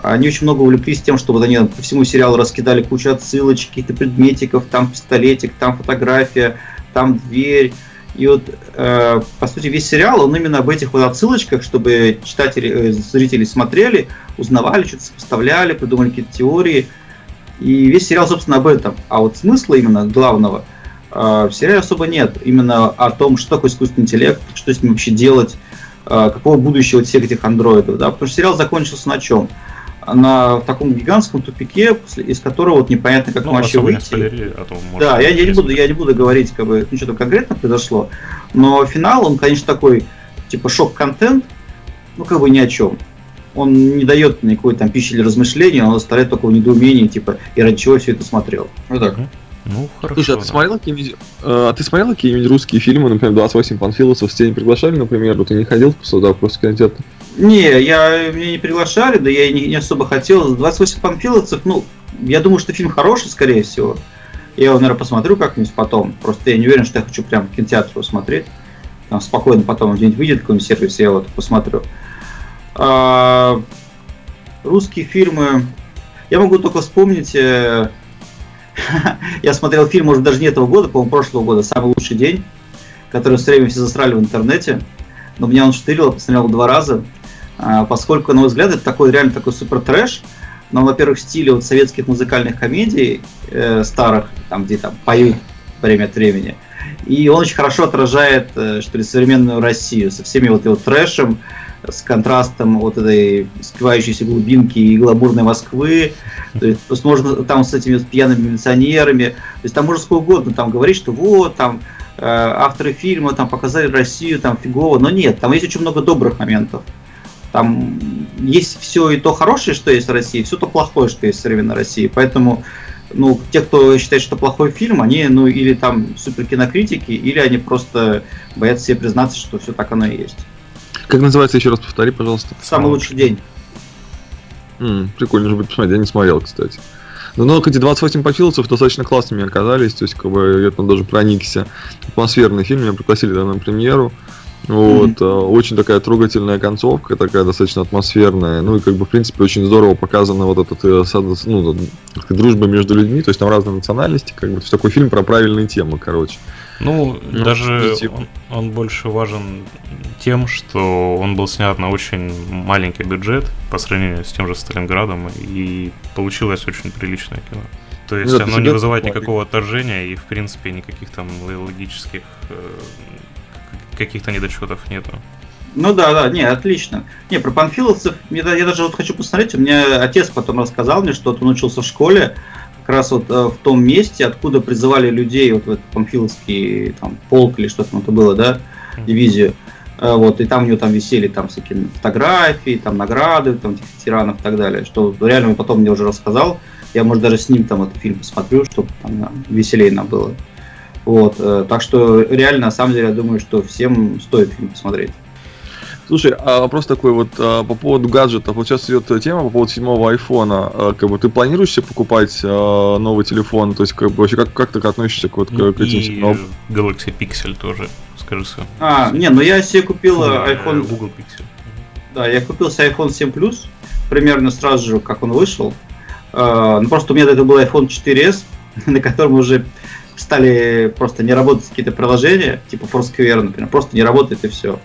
Speaker 5: они очень много увлеклись тем, что вот они по всему сериалу раскидали кучу отсылочек, каких-то предметиков, там пистолетик, там фотография, там дверь, и вот, э, по сути, весь сериал, он именно об этих вот отсылочках, чтобы читатели, э, зрители смотрели, узнавали, что-то сопоставляли, придумали какие-то теории. И весь сериал, собственно, об этом. А вот смысла именно главного э, в сериале особо нет. Именно о том, что такое искусственный интеллект, что с ним вообще делать, э, какого будущего всех этих андроидов. Да? Потому что сериал закончился на чем? На в таком гигантском тупике, из которого вот непонятно, как ну, вообще выйти. Спойлери, а то да, я, я не буду, я не буду говорить, как бы, ну, что там конкретно произошло, но финал, он, конечно, такой, типа, шок-контент, ну, как бы ни о чем. Он не дает никакой там пищи для размышления, он оставляет такого недоумения, типа, и ради чего все это смотрел.
Speaker 4: Вот так. Ну, хорошо. Слушай, а ты смотрел какие-нибудь, э, а ты смотрел какие-нибудь русские фильмы, например, 28 панфилосов, с тебя не приглашали, например, вот ты не ходил сюда просто кинотеатр?
Speaker 5: Не, я, меня не приглашали, да я и не, не особо хотел. 28 панфиловцев, ну, я думаю, что фильм хороший, скорее всего. Я его, наверное, посмотрю как-нибудь потом. Просто я не уверен, что я хочу прям в кинотеатр его смотреть. Там спокойно потом где-нибудь выйдет какой-нибудь сервис, я его посмотрю. А, русские фильмы. Я могу только вспомнить. Э, [LAUGHS] я смотрел фильм, может, даже не этого года, по-моему, прошлого года, «Самый лучший день», который все время все засрали в интернете. Но меня он штырил, посмотрел два раза. А, поскольку, на мой взгляд, это такой реально такой супер трэш, но, во-первых, в стиле вот советских музыкальных комедий э, старых, там, где там поют время от времени, и он очень хорошо отражает, э, что ли, современную Россию со всеми вот его трэшем, с контрастом вот этой скрывающейся глубинки и гламурной Москвы. То есть, можно там с этими пьяными милиционерами. То есть там можно сколько угодно там говорить, что вот там э, авторы фильма там показали Россию там фигово, но нет, там есть очень много добрых моментов. Там есть все и то хорошее, что есть в России, все то плохое, что есть в современной России. Поэтому ну, те, кто считает, что плохой фильм, они, ну, или там супер кинокритики, или они просто боятся себе признаться, что все так оно и есть.
Speaker 4: Как называется, еще раз повтори, пожалуйста.
Speaker 5: Самый лучший день.
Speaker 4: М-м, прикольно же будет посмотреть, я не смотрел, кстати. Но, но эти 28 пофиловцев достаточно классными оказались, то есть, как бы, я там даже проникся. Атмосферный фильм, меня пригласили да, на премьеру. Вот, mm-hmm. очень такая трогательная концовка, такая достаточно атмосферная. Ну и как бы, в принципе, очень здорово показана вот эта э, ну, дружба между людьми, то есть там разные национальности, как бы, то есть такой фильм про правильные темы, короче.
Speaker 2: Ну, ну даже он, он больше важен тем, что он был снят на очень маленький бюджет по сравнению с тем же Сталинградом, и получилось очень приличное кино. То есть ну, оно не вызывает никакого отторжения и, в принципе, никаких там логических э, каких-то недочетов нету.
Speaker 5: Ну да, да, не, отлично. Не, про панфиловцев, я, я даже вот хочу посмотреть, у меня отец потом рассказал мне, что он учился в школе, как раз вот э, в том месте, откуда призывали людей вот в этот панфиловский там, полк или что-то это было, да, дивизию. Э, вот, и там у него там висели там всякие фотографии, там награды, там этих ветеранов и так далее, что реально он потом мне уже рассказал. Я, может, даже с ним там этот фильм посмотрю, чтобы там веселее нам было. Вот, э, так что реально, на самом деле, я думаю, что всем стоит фильм посмотреть.
Speaker 4: Слушай, а вопрос такой вот а, по поводу гаджетов. Вот сейчас идет тема по поводу седьмого айфона. А, как бы ты планируешь себе покупать а, новый телефон? То есть, как бы вообще как, как ты относишься к, вот,
Speaker 2: ну, к этим седьмым? Galaxy Pixel тоже, скажи свое.
Speaker 5: А, не, ну я себе купил да, iPhone. Google Pixel. Да, я купил себе iPhone 7 Plus, примерно сразу же, как он вышел. А, ну просто у меня это был iPhone 4s, [LAUGHS] на котором уже стали просто не работать какие-то приложения, типа Foursquare, например, просто не работает и все.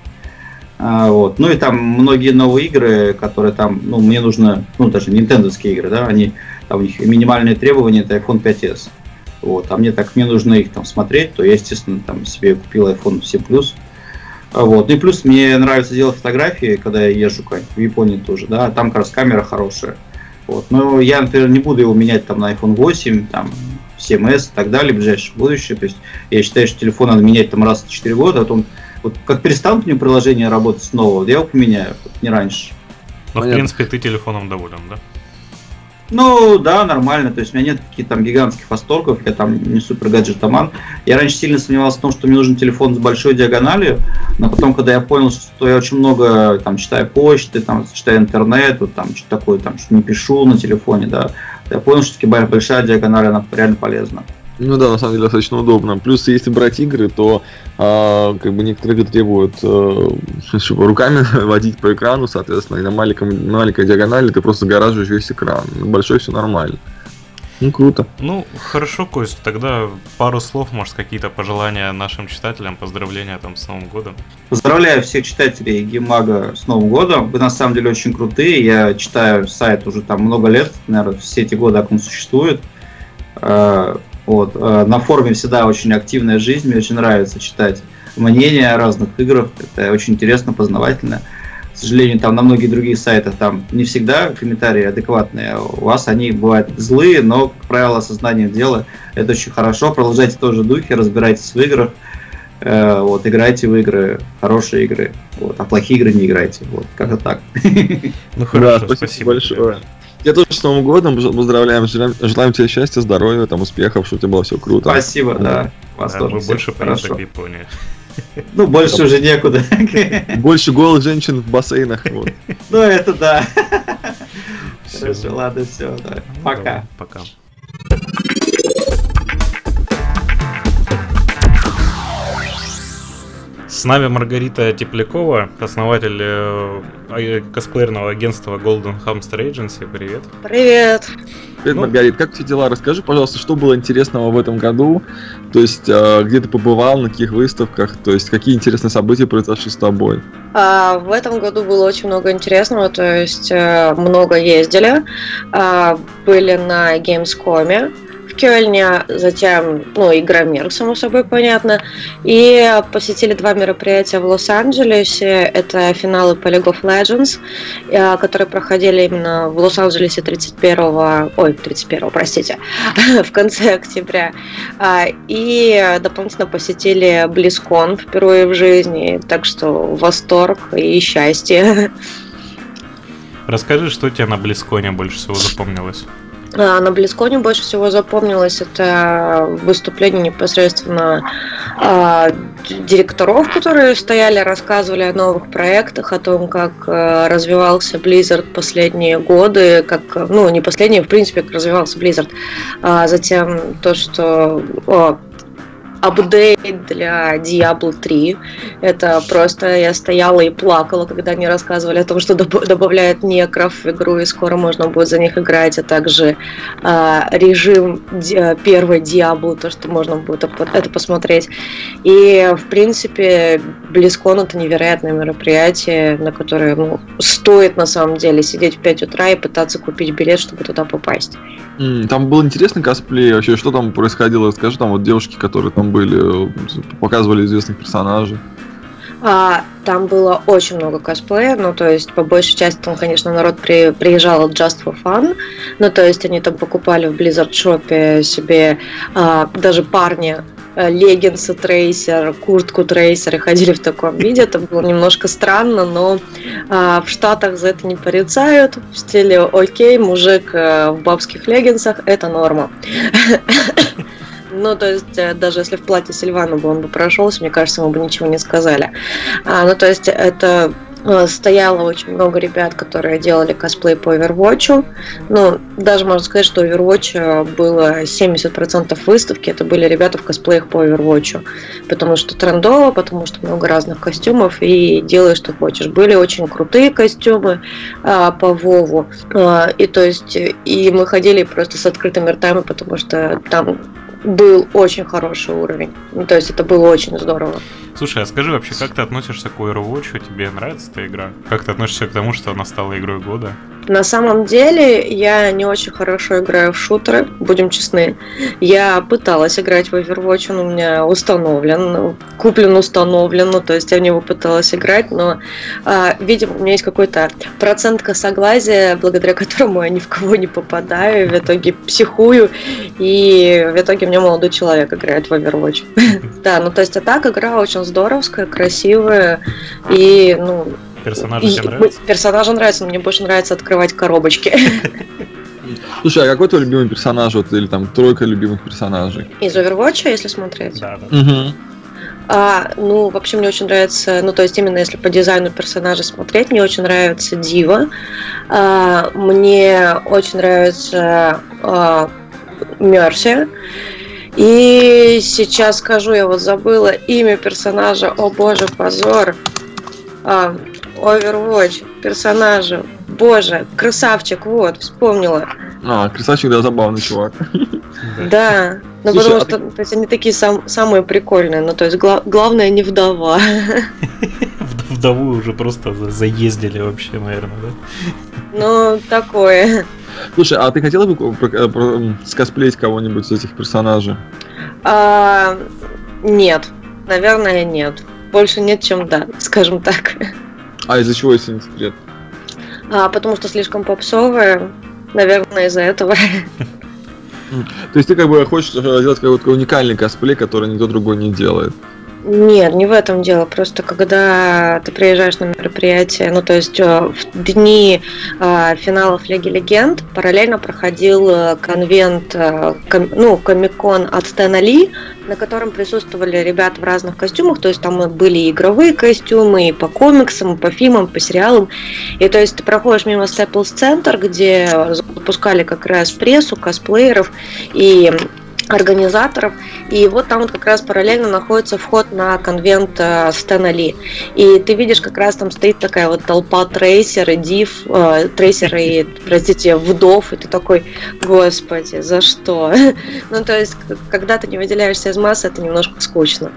Speaker 5: А, вот. Ну и там многие новые игры, которые там, ну, мне нужно, ну, даже нинтендовские игры, да, они, там у них минимальные требования это iPhone 5s. Вот, а мне так, мне нужно их там смотреть, то я, естественно, там себе купил iPhone 7 Plus. А, вот. Ну и плюс мне нравится делать фотографии, когда я езжу в Японии тоже, да, там как раз камера хорошая. Вот. Но я, например, не буду его менять там на iPhone 8, там 7s и так далее в ближайшее будущее. То есть я считаю, что телефон надо менять там раз в 4 года, а то вот как перестанут мне приложение работать снова, я его поменяю, не раньше.
Speaker 2: Но, Понятно. в принципе, ты телефоном доволен, да?
Speaker 5: Ну, да, нормально. То есть у меня нет каких-то там гигантских восторгов, я там не супер гаджетоман. Я раньше сильно сомневался в том, что мне нужен телефон с большой диагональю, но потом, когда я понял, что я очень много там читаю почты, там читаю интернет, вот, там что-то такое, там что не пишу на телефоне, да, я понял, что таки большая диагональ, она реально полезна.
Speaker 4: Ну да, на самом деле достаточно удобно. Плюс, если брать игры, то а, как бы некоторые игры требуют а, [LAUGHS] чтобы руками [LAUGHS] водить по экрану, соответственно, и на маленьком, на маленькой диагонали ты просто гаражишь весь экран. На большой все нормально. Ну, круто.
Speaker 2: Ну, хорошо, Кость, тогда пару слов, может, какие-то пожелания нашим читателям, поздравления там с Новым годом.
Speaker 5: Поздравляю всех читателей Геймага с Новым годом. Вы на самом деле очень крутые. Я читаю сайт уже там много лет, наверное, все эти годы, как он существует. А, вот. Э, на форуме всегда очень активная жизнь, мне очень нравится читать мнения о разных играх, это очень интересно, познавательно. К сожалению, там на многих других сайтах там не всегда комментарии адекватные, у вас они бывают злые, но, как правило, сознанием дела это очень хорошо. Продолжайте тоже духи, разбирайтесь в играх, э, вот, играйте в игры, хорошие игры, вот, а плохие игры не играйте, вот, как-то так.
Speaker 4: Ну хорошо, да, спасибо большое. Я тоже с Новым годом поздравляем, желаем, желаем тебе счастья, здоровья, там, успехов, чтобы у тебя было все круто.
Speaker 5: Спасибо, да.
Speaker 2: Вас да, тоже. Мы больше поедем в Японию.
Speaker 5: Ну, больше уже некуда.
Speaker 4: Больше голых женщин в бассейнах.
Speaker 5: Ну, это да. Хорошо, ладно, все, Пока.
Speaker 2: Пока. С нами Маргарита Теплякова, основатель э, а, косплеерного агентства Golden Hamster Agency. Привет.
Speaker 6: Привет.
Speaker 4: Привет, ну, Маргарита. Как все дела? Расскажи, пожалуйста, что было интересного в этом году? То есть, э, где ты побывал, на каких выставках? То есть, какие интересные события произошли с тобой?
Speaker 6: А, в этом году было очень много интересного. То есть, э, много ездили. А, были на Gamescom Кёльне, затем, ну, Игромир, само собой, понятно, и посетили два мероприятия в Лос-Анджелесе. Это финалы по League of Legends, э, которые проходили именно в Лос-Анджелесе 31, ой, 31, простите, [LAUGHS] в конце октября. А, и дополнительно посетили BlizzCon впервые в жизни, так что восторг и счастье. [LAUGHS]
Speaker 2: Расскажи, что тебе на Близконе больше всего запомнилось?
Speaker 6: А, на Близконе больше всего запомнилось это выступление непосредственно э, директоров, которые стояли, рассказывали о новых проектах, о том, как э, развивался Blizzard последние годы, как, ну, не последние, в принципе, как развивался Blizzard. А затем то, что апдейт для Diablo 3. Это просто я стояла и плакала, когда они рассказывали о том, что добавляют некров в игру, и скоро можно будет за них играть, а также э, режим ди- первой Diablo, то, что можно будет это посмотреть. И, в принципе, BlizzCon это невероятное мероприятие, на которое ну, стоит на самом деле сидеть в 5 утра и пытаться купить билет, чтобы туда попасть.
Speaker 4: Там был интересный косплей, вообще что там происходило? Расскажи, там вот девушки, которые там были, показывали известных персонажей.
Speaker 6: А, там было очень много косплея, ну, то есть, по большей части, там, конечно, народ при, приезжал just for fun, ну, то есть, они там покупали в Blizzard Shop себе, а, даже парни Э, леггинсы трейсер, куртку трейсер и ходили в таком виде. Это было немножко странно, но а, в Штатах за это не порицают. В стиле окей, мужик а, в бабских леггинсах это норма. Ну, то есть, э, даже если в платье Сильвана бы он бы прошелся, мне кажется, ему бы ничего не сказали. А, ну, то есть, это Э, стояло очень много ребят, которые делали косплей по Overwatch. Ну, даже можно сказать, что Overwatch э, было 70% выставки, это были ребята в косплеях по Overwatch. Потому что трендово, потому что много разных костюмов, и делай, что хочешь. Были очень крутые костюмы а, по Вову. А, и то есть, и мы ходили просто с открытыми ртами, потому что там был очень хороший уровень. Ну, то есть это было очень здорово.
Speaker 2: Слушай, а скажи вообще, как ты относишься к Overwatch? Тебе нравится эта игра? Как ты относишься к тому, что она стала игрой года?
Speaker 6: На самом деле, я не очень хорошо играю в шутеры, будем честны. Я пыталась играть в Overwatch, он у меня установлен, куплен, установлен, ну, то есть я в него пыталась играть, но, а, видимо, у меня есть какой-то процент косоглазия, благодаря которому я ни в кого не попадаю, в итоге психую, и в итоге мне молодой человек играет в Overwatch. [LAUGHS] Да, ну, то есть, а так игра очень здоровская, красивая, и, ну,
Speaker 2: Персонажи тебе нравятся?
Speaker 6: Персонажи нравятся, но мне больше нравится открывать коробочки. [LAUGHS]
Speaker 4: Слушай, а какой твой любимый персонаж, вот, или там тройка любимых персонажей?
Speaker 6: Из Overwatch, если смотреть?
Speaker 2: Да, да.
Speaker 4: Угу.
Speaker 6: А, ну, вообще мне очень нравится, ну, то есть именно если по дизайну персонажа смотреть, мне очень нравится Дива. А, мне очень нравится а, Мерси. И сейчас скажу, я вот забыла имя персонажа. О боже, позор. А, Overwatch, персонажа. Боже, красавчик, вот, вспомнила.
Speaker 4: А, красавчик, да, забавный чувак.
Speaker 6: Да, ну потому
Speaker 4: а
Speaker 6: что то есть, они такие сам, самые прикольные. Ну, то есть гла- главное не вдова. [LAUGHS]
Speaker 2: Вдову уже просто за- заездили вообще, наверное, да?
Speaker 6: Ну, такое.
Speaker 4: Слушай, а ты хотела бы м, скосплеить кого-нибудь из этих персонажей?
Speaker 6: А, нет, наверное, нет. Больше нет, чем да, скажем так.
Speaker 4: А из-за чего, если не секрет?
Speaker 6: А, потому что слишком попсовая. Наверное, из-за этого.
Speaker 4: То есть ты как бы хочешь э, сделать какой-то уникальный косплей, который никто другой не делает.
Speaker 6: Нет, не в этом дело. Просто когда ты приезжаешь на мероприятие, ну то есть э, в дни э, финалов Лиги Легенд параллельно проходил э, конвент, ну, комикон от Стэна Ли, на котором присутствовали ребята в разных костюмах, то есть там были и игровые костюмы, и по комиксам, и по фильмам, по сериалам. И то есть ты проходишь мимо Staples Center, где запускали как раз прессу, косплееров и организаторов, и вот там вот как раз параллельно находится вход на конвент э, Стэна Ли. И ты видишь, как раз там стоит такая вот толпа трейсер и див, э, трейсер и, простите, вдов, и ты такой, господи, за что? [LAUGHS] ну, то есть, когда ты не выделяешься из массы, это немножко скучно.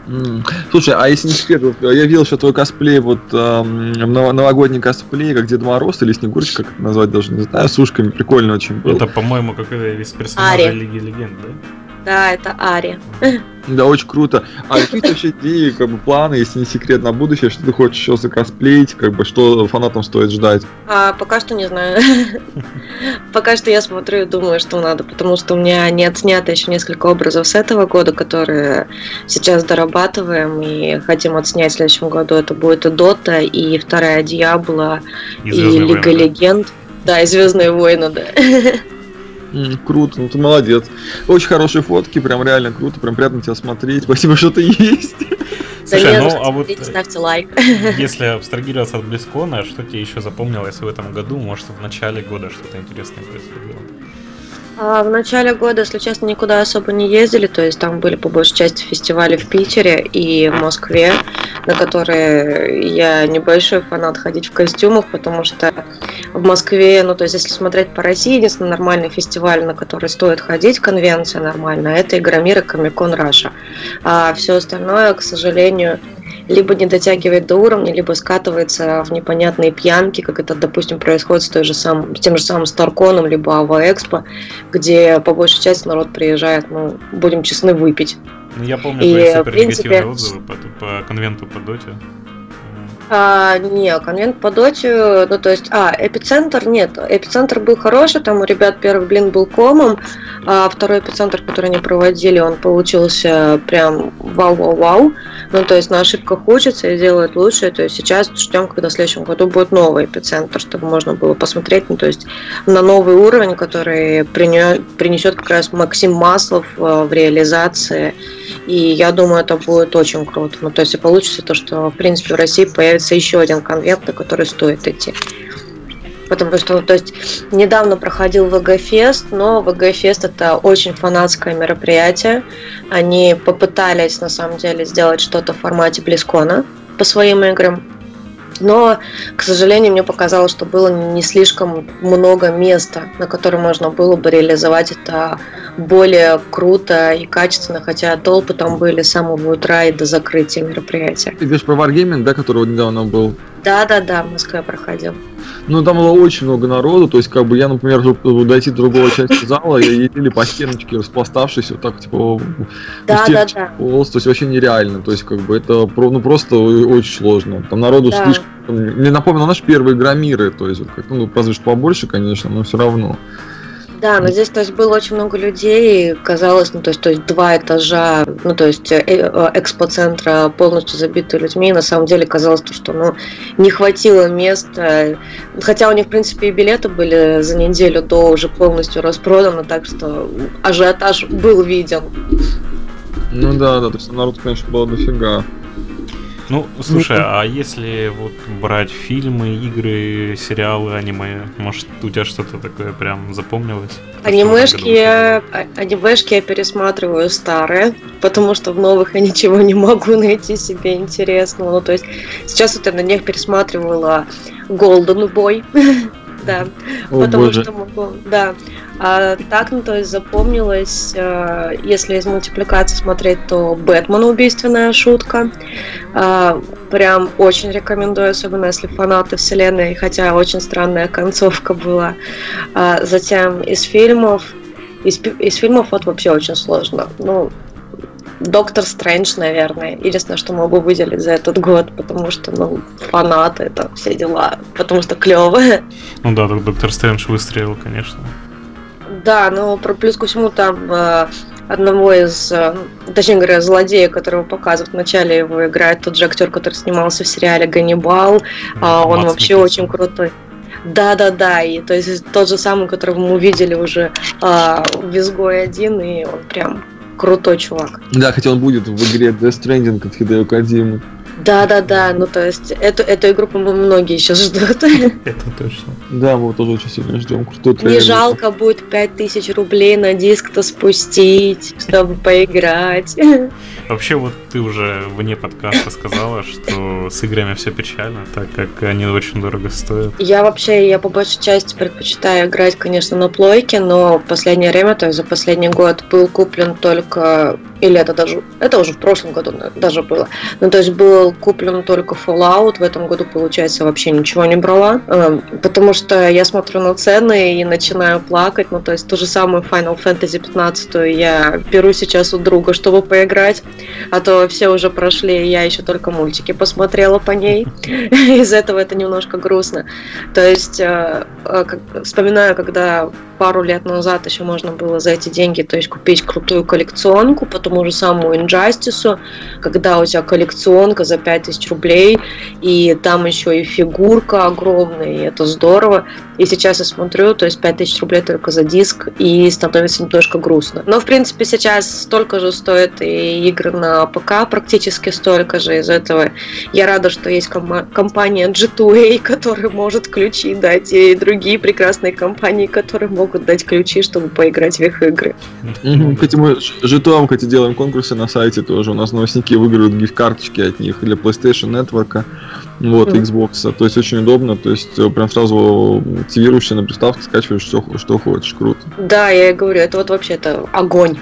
Speaker 4: Слушай, а если не секрет, вот, я видел, что твой косплей, вот эм, ново- новогодний косплей, как Дед Мороз или Снегурочка, как это назвать даже не знаю, с ушками, прикольно очень был.
Speaker 2: Это, по-моему, какой-то из персонажей
Speaker 6: Ари.
Speaker 2: Лиги Легенд, да?
Speaker 6: Да, это Ари.
Speaker 4: Да, очень круто. А какие вообще идеи, как бы планы, если не секрет, на будущее, что ты хочешь еще закосплеить, как бы что фанатам стоит ждать?
Speaker 6: А, пока что не знаю. [LAUGHS] пока что я смотрю и думаю, что надо, потому что у меня не отснято еще несколько образов с этого года, которые сейчас дорабатываем и хотим отснять в следующем году. Это будет и Дота, и вторая Диабло,
Speaker 2: И
Speaker 6: и, Лига
Speaker 2: войны, да?
Speaker 6: Легенд. Да, и Звездные войны, да. [LAUGHS]
Speaker 4: М, Круто, ну ты молодец. Очень хорошие фотки, прям реально круто, прям приятно тебя смотреть. [LAUGHS] Спасибо, что ты есть.
Speaker 2: Слушай, ну а вот э,
Speaker 6: ставьте лайк. [LAUGHS]
Speaker 2: если абстрагироваться от Близкона, что тебе еще запомнилось в этом году? Может, в начале года что-то интересное происходило?
Speaker 6: А в начале года, если честно, никуда особо не ездили, то есть там были по большей части фестивали в Питере и Москве, на которые я небольшой фанат ходить в костюмах, потому что в Москве, ну то есть если смотреть по России, единственный нормальный фестиваль, на который стоит ходить, конвенция нормальная, это Игромир и Комикон Раша. А все остальное, к сожалению, либо не дотягивает до уровня, либо скатывается в непонятные пьянки, как это, допустим, происходит с, той же самым, с тем же самым Старконом, либо Ава Экспо, где по большей части народ приезжает, ну, будем честны, выпить.
Speaker 2: Ну, я помню
Speaker 6: И,
Speaker 2: твои
Speaker 6: в
Speaker 2: супер
Speaker 6: принципе,
Speaker 2: негативные отзывы по, по конвенту по доте.
Speaker 6: А, не, конвент по доте, ну то есть, а, эпицентр, нет, эпицентр был хороший, там у ребят первый блин был комом, а второй эпицентр, который они проводили, он получился прям вау-вау-вау, ну то есть на ошибках учатся и делают лучше, то есть сейчас ждем, когда в следующем году будет новый эпицентр, чтобы можно было посмотреть, ну то есть на новый уровень, который прине- принесет как раз Максим Маслов э, в реализации, и я думаю, это будет очень круто. Ну, то есть и получится то, что, в принципе, в России появится еще один конвент, на который стоит идти. Потому что, то есть, недавно проходил ВГ-фест, но ВГ-фест это очень фанатское мероприятие. Они попытались, на самом деле, сделать что-то в формате Близкона по своим играм. Но, к сожалению, мне показалось, что было не слишком много места, на котором можно было бы реализовать это более круто и качественно, хотя толпы там были с самого утра и до закрытия мероприятия.
Speaker 4: Ты говоришь про Wargaming, да, который вот недавно был?
Speaker 6: Да-да-да, в Москве проходил.
Speaker 4: Ну, там было очень много народу, то есть, как бы, я, например, чтобы дойти до другого части зала, я еле по стеночке распластавшись, вот так, типа,
Speaker 6: да, да, да.
Speaker 4: полз, то есть, вообще нереально, то есть, как бы, это, ну, просто очень сложно. Там народу да. слишком... Мне напомнил наш первый Игромиры, то есть, как, ну, разве что побольше, конечно, но все равно.
Speaker 6: Да, но здесь, то есть, было очень много людей, казалось, ну, то есть, то есть два этажа, ну, то есть, э, э, экспоцентра полностью забиты людьми, и на самом деле казалось, что, ну, не хватило места, хотя у них, в принципе, и билеты были за неделю до уже полностью распроданы, так что ажиотаж был виден.
Speaker 4: Ну да, да, то есть народ, конечно, было дофига.
Speaker 2: Ну, слушай, а если вот брать фильмы, игры, сериалы, аниме, может, у тебя что-то такое прям запомнилось?
Speaker 6: Анимешки я, а, анимешки я пересматриваю старые, потому что в новых я ничего не могу найти себе интересного. Ну, то есть сейчас вот я на них пересматривала Golden [LAUGHS] Boy. Да. О, потому боже. что могу, да. А так, ну, то есть запомнилось, э, если из мультипликации смотреть, то Бэтмен убийственная шутка. Э, прям очень рекомендую, особенно если фанаты вселенной, хотя очень странная концовка была. А затем из фильмов, из, из фильмов вот вообще очень сложно. Ну, Доктор Стрэндж, наверное. Единственное, что могу выделить за этот год, потому что, ну, фанаты, это все дела, потому что клевые.
Speaker 2: Ну да, Доктор Стрэндж выстрелил, конечно.
Speaker 6: Да, но про плюс ко всему там э, одного из, э, точнее говоря, злодея, которого показывают в начале, его играет тот же актер, который снимался в сериале «Ганнибал». Mm, он вообще Микельсон. очень крутой. Да, да, да. И то есть тот же самый, которого мы увидели уже э, в Изгой один, и он прям крутой чувак.
Speaker 4: Да, хотя он будет в игре Death Stranding от Хидео Кадзимы.
Speaker 6: Да, да, да. Ну, то есть, эту, эту игру, по-моему, многие сейчас ждут. [LAUGHS]
Speaker 2: Это точно.
Speaker 4: Да, мы тоже очень сильно ждем. Крутой
Speaker 6: Не жалко будет 5000 рублей на диск-то спустить, чтобы поиграть. [LAUGHS]
Speaker 2: Вообще, вот ты уже вне подкаста сказала, что с играми все печально, так как они очень дорого стоят.
Speaker 6: Я вообще, я по большей части предпочитаю играть, конечно, на плойке, но в последнее время, то есть за последний год был куплен только или это даже, это уже в прошлом году даже было. Ну, то есть был куплен только Fallout, в этом году, получается, вообще ничего не брала, эм, потому что я смотрю на цены и начинаю плакать, ну, то есть ту же самую Final Fantasy 15 я беру сейчас у друга, чтобы поиграть, а то все уже прошли, я еще только мультики посмотрела по ней, [LAUGHS] из этого это немножко грустно. То есть, э, э, вспоминаю, когда пару лет назад еще можно было за эти деньги, то есть купить крутую коллекционку, потом тому же самому Injustice, когда у тебя коллекционка за 5000 рублей, и там еще и фигурка огромная, и это здорово. И сейчас я смотрю, то есть 5000 рублей только за диск, и становится немножко грустно. Но, в принципе, сейчас столько же стоят и игры на ПК, практически столько же из этого. Я рада, что есть ком- компания G2A, которая может ключи дать, и другие прекрасные компании, которые могут дать ключи, чтобы поиграть в их игры.
Speaker 4: Кстати, мы G2A, кстати, делаем конкурсы на сайте тоже. У нас новостники выиграют гифт-карточки от них для PlayStation Network, вот, mm. Xbox. То есть очень удобно. То есть э, прям сразу активируешься на приставке, скачиваешь все, что хочешь. Круто.
Speaker 6: Да, я и говорю, это вот вообще это огонь.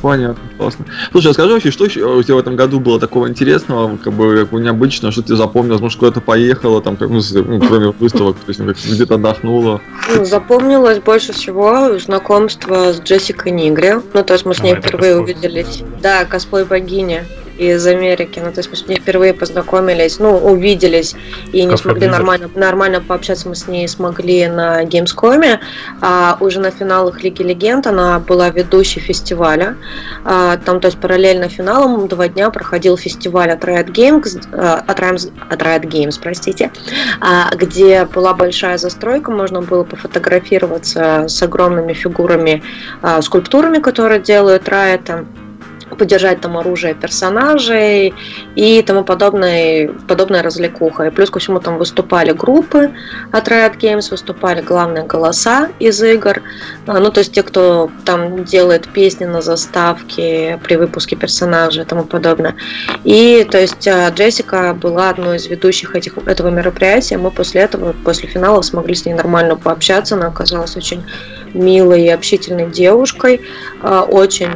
Speaker 4: Понятно, классно. Слушай, а скажи вообще, что у тебя в этом году было такого интересного, как бы как необычного, что ты запомнил, может, куда-то поехала, там, как, ну, ну, кроме выставок, то есть ну, где-то отдохнула?
Speaker 6: Ну, запомнилось больше всего знакомство с Джессикой Нигри. Ну, то есть мы с ней а, впервые увиделись. Да, косплей богиня из Америки. Ну, то есть мы с ней впервые познакомились, ну, увиделись и не смогли нормально, нормально пообщаться. Мы с ней смогли на Gamescom. А уже на финалах Лиги Легенд она была ведущей фестиваля. А, там, то есть параллельно финалам два дня проходил фестиваль от Riot Games, а, от Riot, от Riot Games, простите, а, где была большая застройка, можно было пофотографироваться с огромными фигурами, а, скульптурами, которые делают Riot поддержать там оружие персонажей и тому подобное, подобная развлекуха. И плюс ко всему там выступали группы от Riot Games, выступали главные голоса из игр. А, ну, то есть те, кто там делает песни на заставке при выпуске персонажей и тому подобное. И то есть а, Джессика была одной из ведущих этих, этого мероприятия. Мы после этого, после финала смогли с ней нормально пообщаться. Она оказалась очень милой и общительной девушкой, а, очень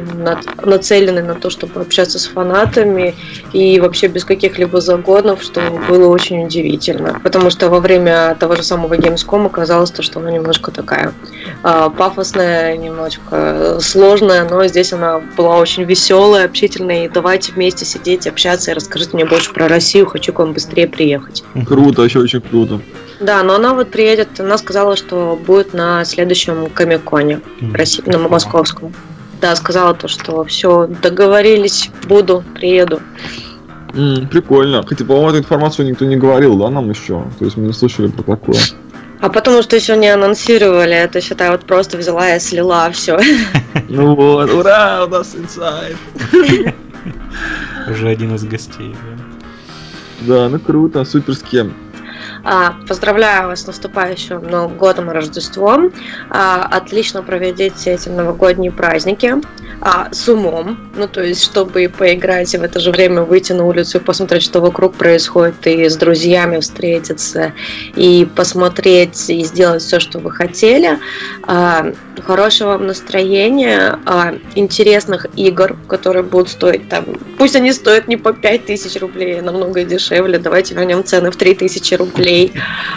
Speaker 6: нацеленной на то, чтобы общаться с фанатами и вообще без каких-либо загонов, что было очень удивительно. Потому что во время того же самого Gamescom оказалось то, что она немножко такая а, пафосная, немножко сложная, но здесь она была очень веселая, общительная, и давайте вместе сидеть, общаться и расскажите мне больше про Россию, хочу к вам быстрее приехать.
Speaker 4: Круто, вообще очень круто.
Speaker 6: Да, но она вот приедет, она сказала, что будет на следующем Комиконе России, на московском. Да, сказала то, что все, договорились, буду, приеду.
Speaker 4: Mm, прикольно. Хотя, по-моему, эту информацию никто не говорил, да, нам еще? То есть мы не слышали про такое.
Speaker 6: А потому что еще не анонсировали, это считай, вот просто взяла и слила все. [LAUGHS]
Speaker 4: Ну вот, ура, у нас инсайд.
Speaker 2: Уже один из гостей,
Speaker 4: да. Да, ну круто, супер с кем.
Speaker 6: А, поздравляю вас с наступающим Новым годом и Рождеством. А, отлично проведите эти новогодние праздники а, с умом. Ну, то есть, чтобы поиграть и в это же время выйти на улицу и посмотреть, что вокруг происходит, и с друзьями встретиться, и посмотреть, и сделать все, что вы хотели. Хорошего вам настроения, интересных игр, которые будут стоить там, пусть они стоят не по 5000 рублей, намного дешевле, давайте вернем цены в 3000 рублей, косплей.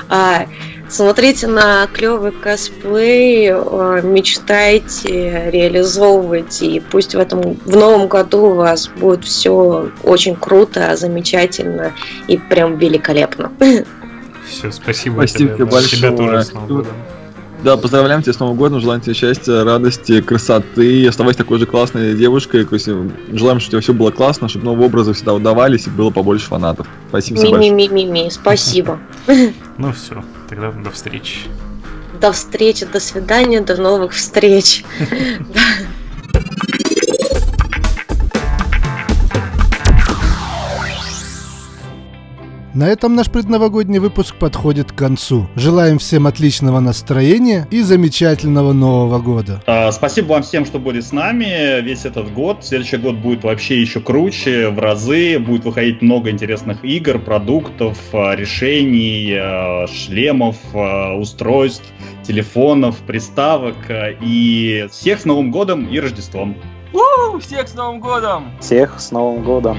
Speaker 6: А, смотрите на клевый косплей, а, мечтайте, реализовывайте, и пусть в этом в новом году у вас будет все очень круто, замечательно и прям великолепно.
Speaker 2: Все, спасибо,
Speaker 4: спасибо тебе, большое. Тебя тоже с Новым годом. Да, поздравляем тебя с Новым годом, желаем тебе счастья, радости, красоты, оставайся такой же классной девушкой, желаем, чтобы у тебя все было классно, чтобы новые образы всегда удавались и было побольше фанатов. Спасибо
Speaker 6: тебе большое. Ми-ми-ми-ми, спасибо. [LAUGHS]
Speaker 2: Ну все, тогда до встречи.
Speaker 6: До встречи, до свидания, до новых встреч. [LAUGHS]
Speaker 1: На этом наш предновогодний выпуск подходит к концу. Желаем всем отличного настроения и замечательного Нового года.
Speaker 7: А, спасибо вам всем, что были с нами весь этот год. Следующий год будет вообще еще круче, в разы. Будет выходить много интересных игр, продуктов, а, решений, а, шлемов, устройств, телефонов, приставок. И всех с Новым годом и Рождеством!
Speaker 3: Всех с Новым годом!
Speaker 8: Всех с Новым годом!